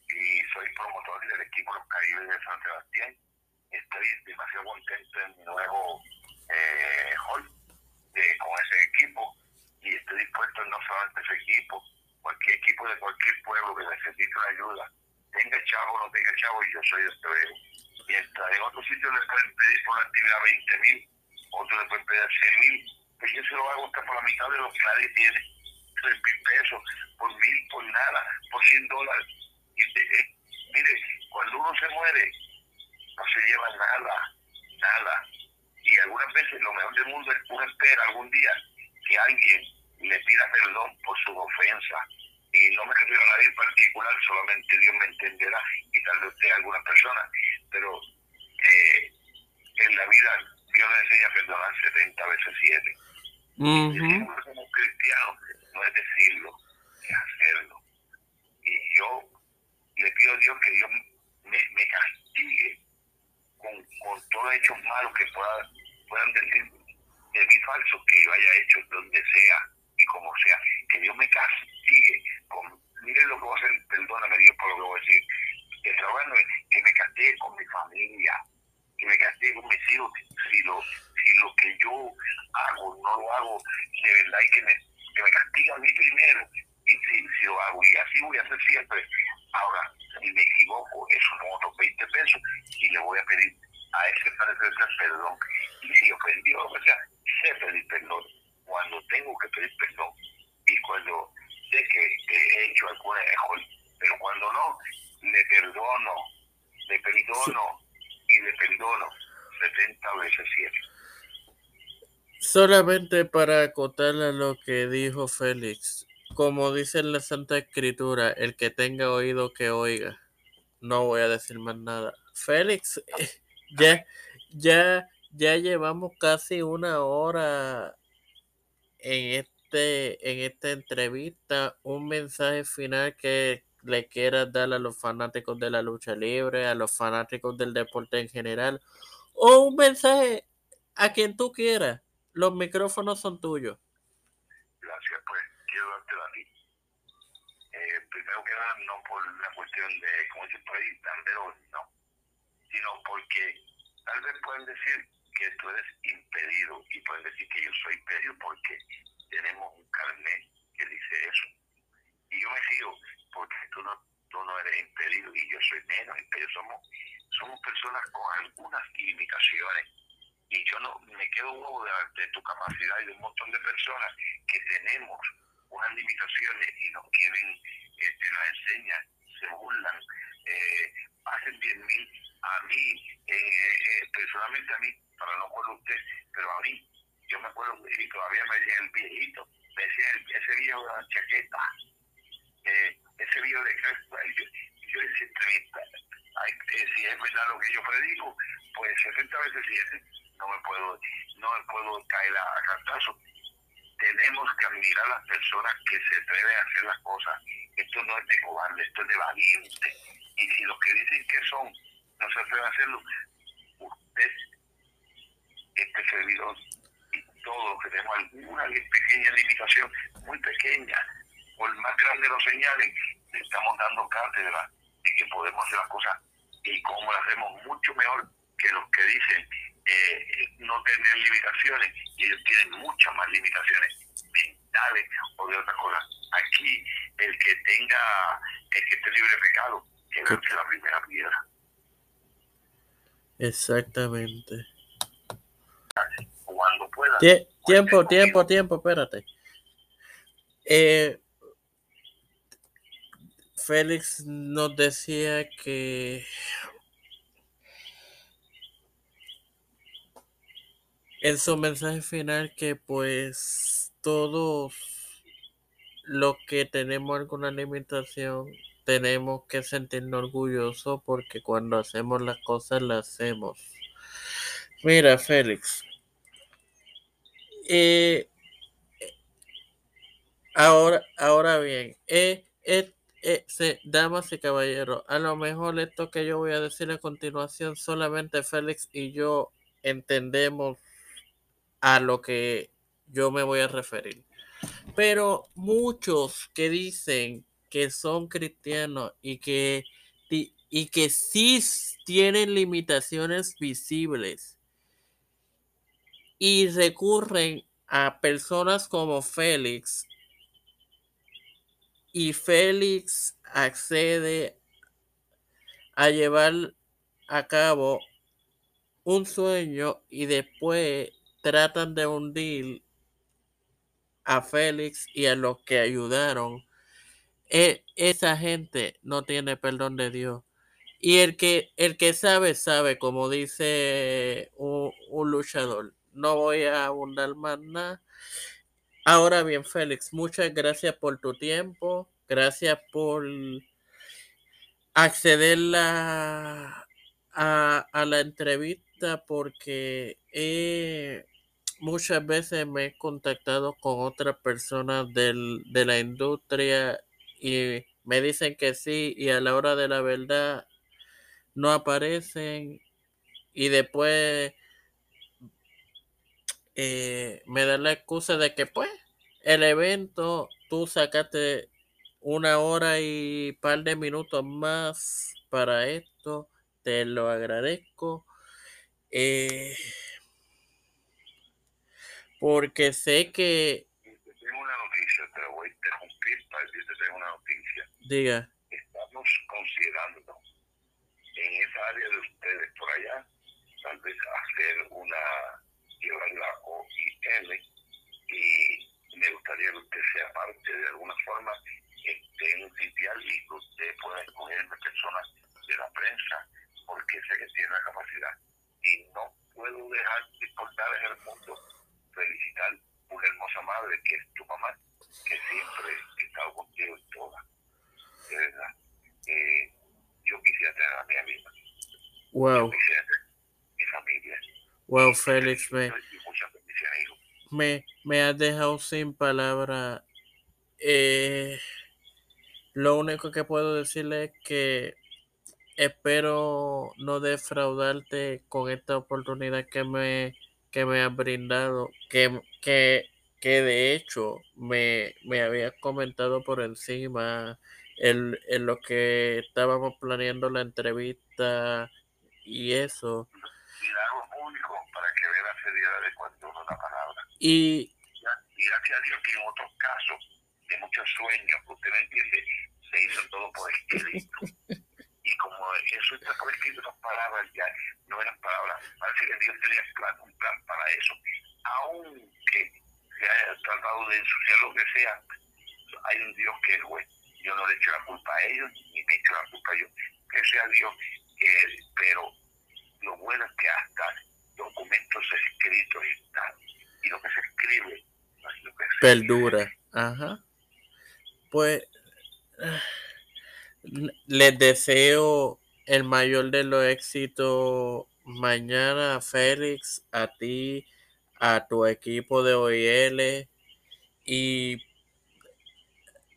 y soy promotor del equipo Caribe de San Sebastián. Estoy demasiado contento en mi nuevo eh, hall con ese equipo y estoy dispuesto no solamente ese equipo, cualquier equipo de cualquier pueblo que necesite ayuda, tenga chavo o no tenga chavo, yo soy de este Mientras en otros sitios le pueden pedir por la actividad 20 mil, otros le pueden pedir 100 mil, pues yo se lo hago hasta por la mitad de lo que nadie tiene, 3 mil pesos, por mil, por nada, por 100 dólares. Y, eh, mire, cuando uno se muere, no se lleva nada, nada y algunas veces lo mejor del mundo es uno espera algún día que alguien le pida perdón por su ofensa. Y no me refiero a nadie en particular, solamente Dios me entenderá y tal vez usted alguna persona, pero eh, en la vida Dios le enseña a perdonar 70 veces 7. Uh como cristiano no es decirlo, es hacerlo. Y yo le pido a Dios que Dios me, me castigue con, con todos los hechos malos que pueda puedan decir de mí falso que yo haya hecho donde sea y como sea. Que Dios me castigue. Con, miren lo que voy a hacer, perdóname Dios por lo que voy a decir. Que, que me castigue con mi familia, mis hijos. Si lo, si lo que yo hago no lo hago de verdad y que me, que me castigue a mí primero. Y si, si lo hago, y así voy a hacer siempre. Ahora, si me equivoco, eso no otros 20 pesos y le voy a pedir a ese parecer perdón y si ofendió, o sea, sé pedir perdón cuando tengo que pedir perdón y cuando sé que he hecho alguna error, pero cuando no, le perdono, le perdono y le perdono 70 veces 7. Solamente para acotar a lo que dijo Félix, como dice en la Santa Escritura, el que tenga oído que oiga. No voy a decir más nada. Félix, ya, ya ya llevamos casi una hora en este en esta entrevista. Un mensaje final que le quieras dar a los fanáticos de la lucha libre, a los fanáticos del deporte en general, o un mensaje a quien tú quieras. Los micrófonos son tuyos. Gracias, pues quiero darte a ti. Eh, primero que nada, no por la cuestión de, como dice por ahí, no, sino porque tal vez pueden decir que tú eres impedido y pueden decir que yo soy impedido porque tenemos un carnet que dice eso. Y yo me sigo porque tú no, tú no eres impedido y yo soy menos impedido. Somos, somos personas con algunas limitaciones y yo no me quedo huevo de, tu capacidad y de un montón de personas que tenemos unas limitaciones y nos quieren, este, nos enseñan, se burlan, eh, hacen bien mil. A mí, eh, eh, personalmente a mí, para no acuerdo usted, pero a mí, yo me acuerdo, y todavía me decía el viejito, me decía ese viejo de la chaqueta, eh, ese viejo de yo, yo decía, eh, si es verdad lo que yo predico, pues 60 veces 7, no me puedo, no me puedo caer a, a cantazo. Tenemos que admirar a las personas que se atreven a hacer las cosas. Esto no es de cobarde, esto es de valiente. Y si los que dicen que son no se atreven a hacerlo, usted este servidor y todos que tenemos alguna pequeña limitación, muy pequeña, por más grande lo señalen, le estamos dando cátedra de que podemos hacer las cosas y cómo lo hacemos mucho mejor que los que dicen eh, no tener limitaciones y ellos tienen muchas más limitaciones mentales o de otras cosas. Aquí el que tenga, el que esté libre de pecado, que lance la primera piedra. Exactamente cuando pueda. tiempo, tiempo, tiempo, espérate. Eh, Félix nos decía que en su mensaje final que pues todos los que tenemos alguna limitación tenemos que sentirnos orgullosos porque cuando hacemos las cosas las hacemos. Mira, Félix. Eh, ahora, ahora bien, eh, eh, damas y caballeros, a lo mejor esto que yo voy a decir a continuación, solamente Félix y yo entendemos a lo que yo me voy a referir. Pero muchos que dicen que son cristianos y que, y que sí tienen limitaciones visibles y recurren a personas como Félix y Félix accede a llevar a cabo un sueño y después tratan de hundir a Félix y a los que ayudaron. E, esa gente no tiene perdón de Dios. Y el que, el que sabe, sabe, como dice un, un luchador. No voy a abundar más nada. Ahora bien, Félix, muchas gracias por tu tiempo. Gracias por acceder a, a la entrevista porque muchas veces me he contactado con otras personas de la industria y me dicen que sí y a la hora de la verdad no aparecen y después eh, me dan la excusa de que pues el evento tú sacaste una hora y par de minutos más para esto te lo agradezco eh, porque sé que tengo una noticia te la voy a interrumpir para decirte tengo una noticia. Diga. Estamos considerando en esa área de ustedes por allá tal vez hacer una llevar la OIL y me gustaría que usted sea parte de alguna forma esté en un sitial y que usted pueda escogerme personas de la prensa porque sé que tiene la capacidad. Y no puedo dejar de portar en el mundo felicitar una hermosa madre que es tu mamá que siempre he estado contigo en toda de verdad. Eh, yo quisiera tener a mi amiga. Wow. Yo quisiera tener mi familia Wow, Félix, me, me, me has dejado sin palabras. Eh, lo único que puedo decirle es que espero no defraudarte con esta oportunidad que me, que me has brindado, que, que, que de hecho me, me había comentado por encima en, en lo que estábamos planeando la entrevista y eso la palabra. Y, y gracias a Dios que en otros casos de muchos sueños, que usted me entiende, se hizo todo por escrito. y como eso está por escrito, esas palabras ya no eran palabras. Parece que Dios tenía un plan para eso. Aunque se haya tratado de ensuciar lo que sea, hay un Dios que es juez. Yo no le echo la culpa a ellos, ni me echo la culpa a ellos. Que sea Dios, que, pero lo bueno es que hasta documentos escritos y tal. Y lo que se escribe lo que se perdura. Ajá. Pues les deseo el mayor de los éxitos mañana, Félix, a ti, a tu equipo de OIL y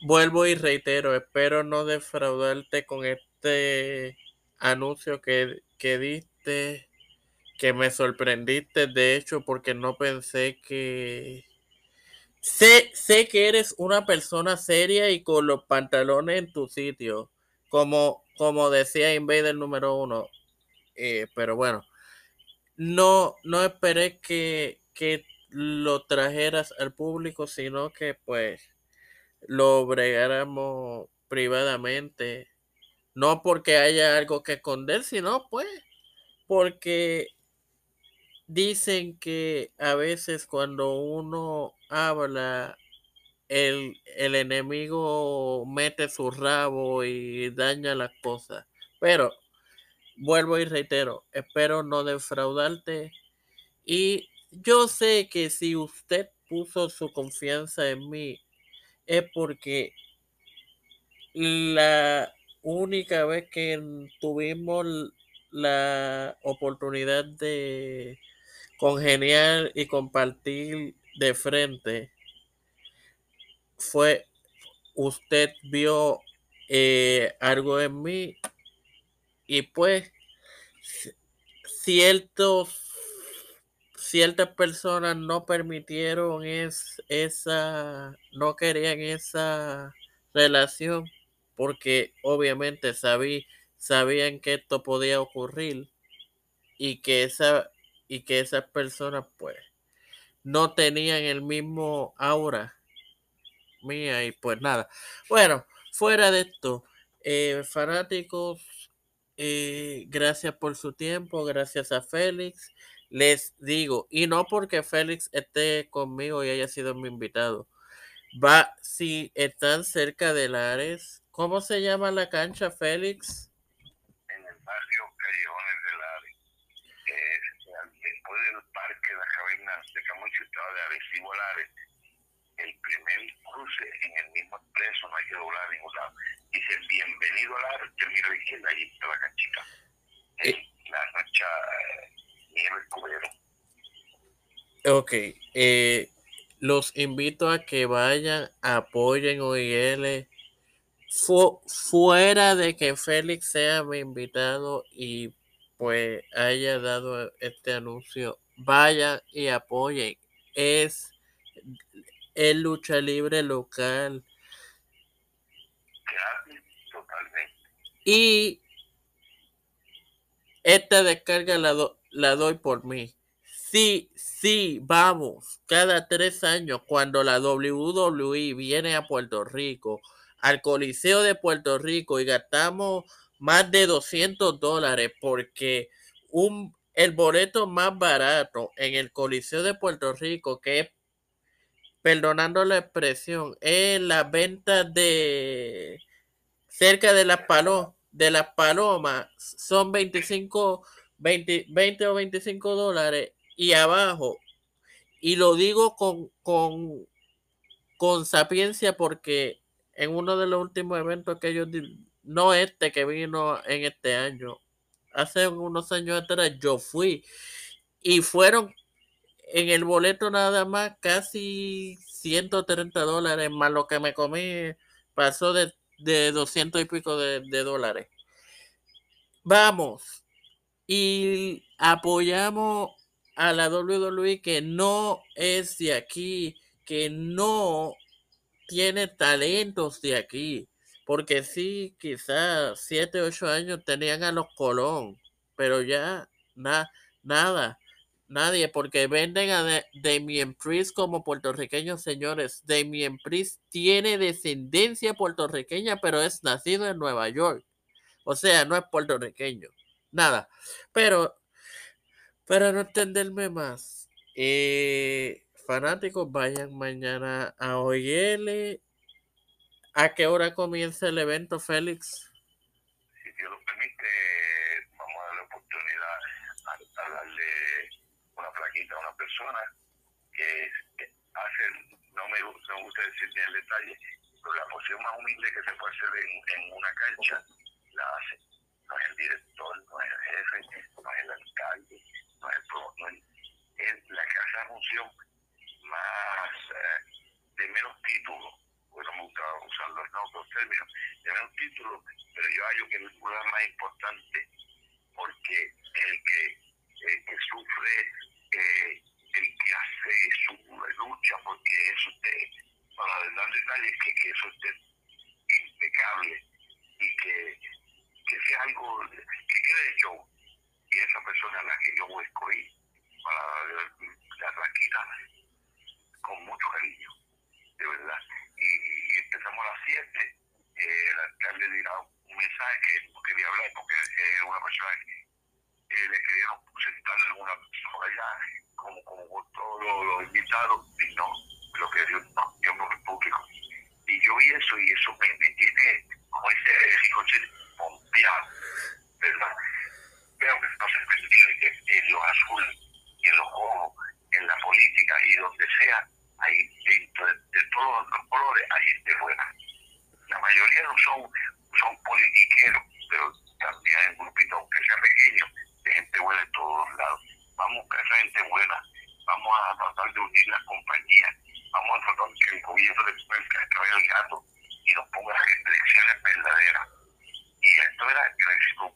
vuelvo y reitero, espero no defraudarte con este anuncio que, que diste que me sorprendiste, de hecho, porque no pensé que... Sé, sé que eres una persona seria y con los pantalones en tu sitio, como, como decía Invader número uno. Eh, pero bueno, no, no esperé que, que lo trajeras al público, sino que pues lo bregáramos privadamente. No porque haya algo que esconder, sino pues porque Dicen que a veces cuando uno habla, el, el enemigo mete su rabo y daña las cosas. Pero, vuelvo y reitero, espero no defraudarte. Y yo sé que si usted puso su confianza en mí, es porque la, única vez que tuvimos la oportunidad de congeniar y compartir de frente fue usted vio eh, algo en mí y pues ciertos ciertas personas no permitieron es, esa no querían esa relación porque obviamente sabí, sabían que esto podía ocurrir y que esa y que esas personas pues no tenían el mismo aura mía y pues nada. Bueno, fuera de esto, eh, fanáticos, eh, gracias por su tiempo, gracias a Félix. Les digo, y no porque Félix esté conmigo y haya sido mi invitado. Va, si están cerca de Lares, ¿cómo se llama la cancha, Félix? En el barrio Callejones de Lares. después del parque La Caverna de Camucho, estaba de Arecibo Lares el primer cruce en el mismo expreso, no hay que doblar a ningún lado. Dice, bienvenido mira a la izquierda, ahí está la canchita. Eh, la cancha eh, Nieves Cubero. Ok, eh, los invito a que vayan, apoyen OIL. Fu fuera de que Félix sea mi invitado y pues haya dado este anuncio, vayan y apoyen. Es el lucha libre local. Y esta descarga la, la doy por mí. Sí, sí, vamos. Cada tres años, cuando la WWE viene a Puerto Rico, al Coliseo de Puerto Rico, y gastamos más de 200 dólares porque un, el boleto más barato en el Coliseo de Puerto Rico, que es perdonando la expresión, en la venta de cerca de las palomas, de las palomas son 25, 20, 20 o 25 dólares y abajo. Y lo digo con, con, con sapiencia porque en uno de los últimos eventos que yo, no este que vino en este año, hace unos años atrás yo fui y fueron en el boleto nada más casi 130 dólares, más lo que me comí pasó de, de 200 y pico de, de dólares. Vamos y apoyamos a la WWE que no es de aquí, que no tiene talentos de aquí. Porque sí, quizás 7, 8 años tenían a los Colón, pero ya nada. Nadie, porque venden a Damien Priest como puertorriqueño, señores. Damien Priest tiene descendencia puertorriqueña, pero es nacido en Nueva York. O sea, no es puertorriqueño. Nada. Pero, para no entenderme más, eh, fanáticos, vayan mañana a OIL. ¿A qué hora comienza el evento, Félix? que, hace, no me, gusta decir ni el detalle, pero la posición más humilde que se puede hacer en, una cancha, la hace. No es el director, no es el jefe, no es el alcalde, no es el promotor, es la que hace la función más eh, de menos títulos, bueno, me gusta usar los otros términos, de menos títulos, pero yo hallo que es lugar más importante porque el que, el que sufre eh, el que hace su lucha porque eso esté, para dar detalles, que, que eso esté impecable y que, que sea algo que quede show. Y esa persona a la que yo escoger para la tranquila con mucho cariño, 7. Eh, el alcalde dirá un mensaje que no quería hablar porque es una persona que le queríamos sentarle alguna persona allá como, como todos los, invitados, y no, lo que Dios, no, Dios no es público. Y yo vi eso y eso me, me tiene como ese coche pompeado, ¿verdad? Veo que no se permite en los azules, en los ojos, en la política y donde sea, ahí dentro de, todos los colores, hay gente buena. La mayoría no son, son politiquero, pero también hay un grupito, aunque sea pequeño, de gente buena de todos lados. Vamos a gente buena, vamos a tratar de unir las compañías, vamos a tratar que el gobierno de el el gato y nos ponga las restricciones verdaderas. Y esto era el éxito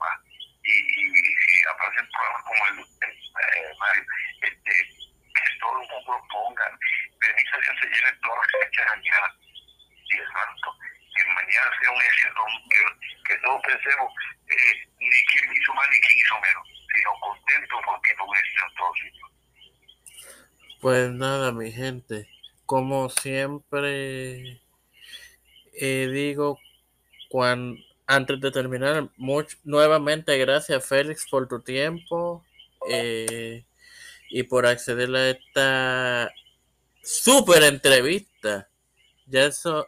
Y, y, si aparecen programas como el de eh, Mario, este, que todo el mundo lo pongan, permisa que se llenen todas las fechas mañana. Y es santo, que mañana sea un éxito, que, que todos pensemos eh, ni quién hizo más ni quién hizo menos, sino contentos porque fue un éxito en todos sitios. Pues nada, mi gente, como siempre eh, digo, cuando, antes de terminar, nuevamente gracias Félix por tu tiempo eh, y por acceder a esta super entrevista. Ya eso,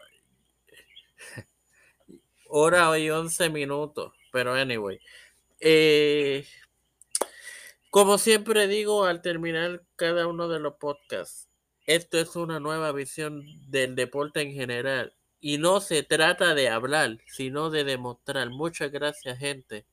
hora y once minutos, pero anyway. Eh, como siempre digo al terminar cada uno de los podcasts, esto es una nueva visión del deporte en general y no se trata de hablar, sino de demostrar. Muchas gracias, gente.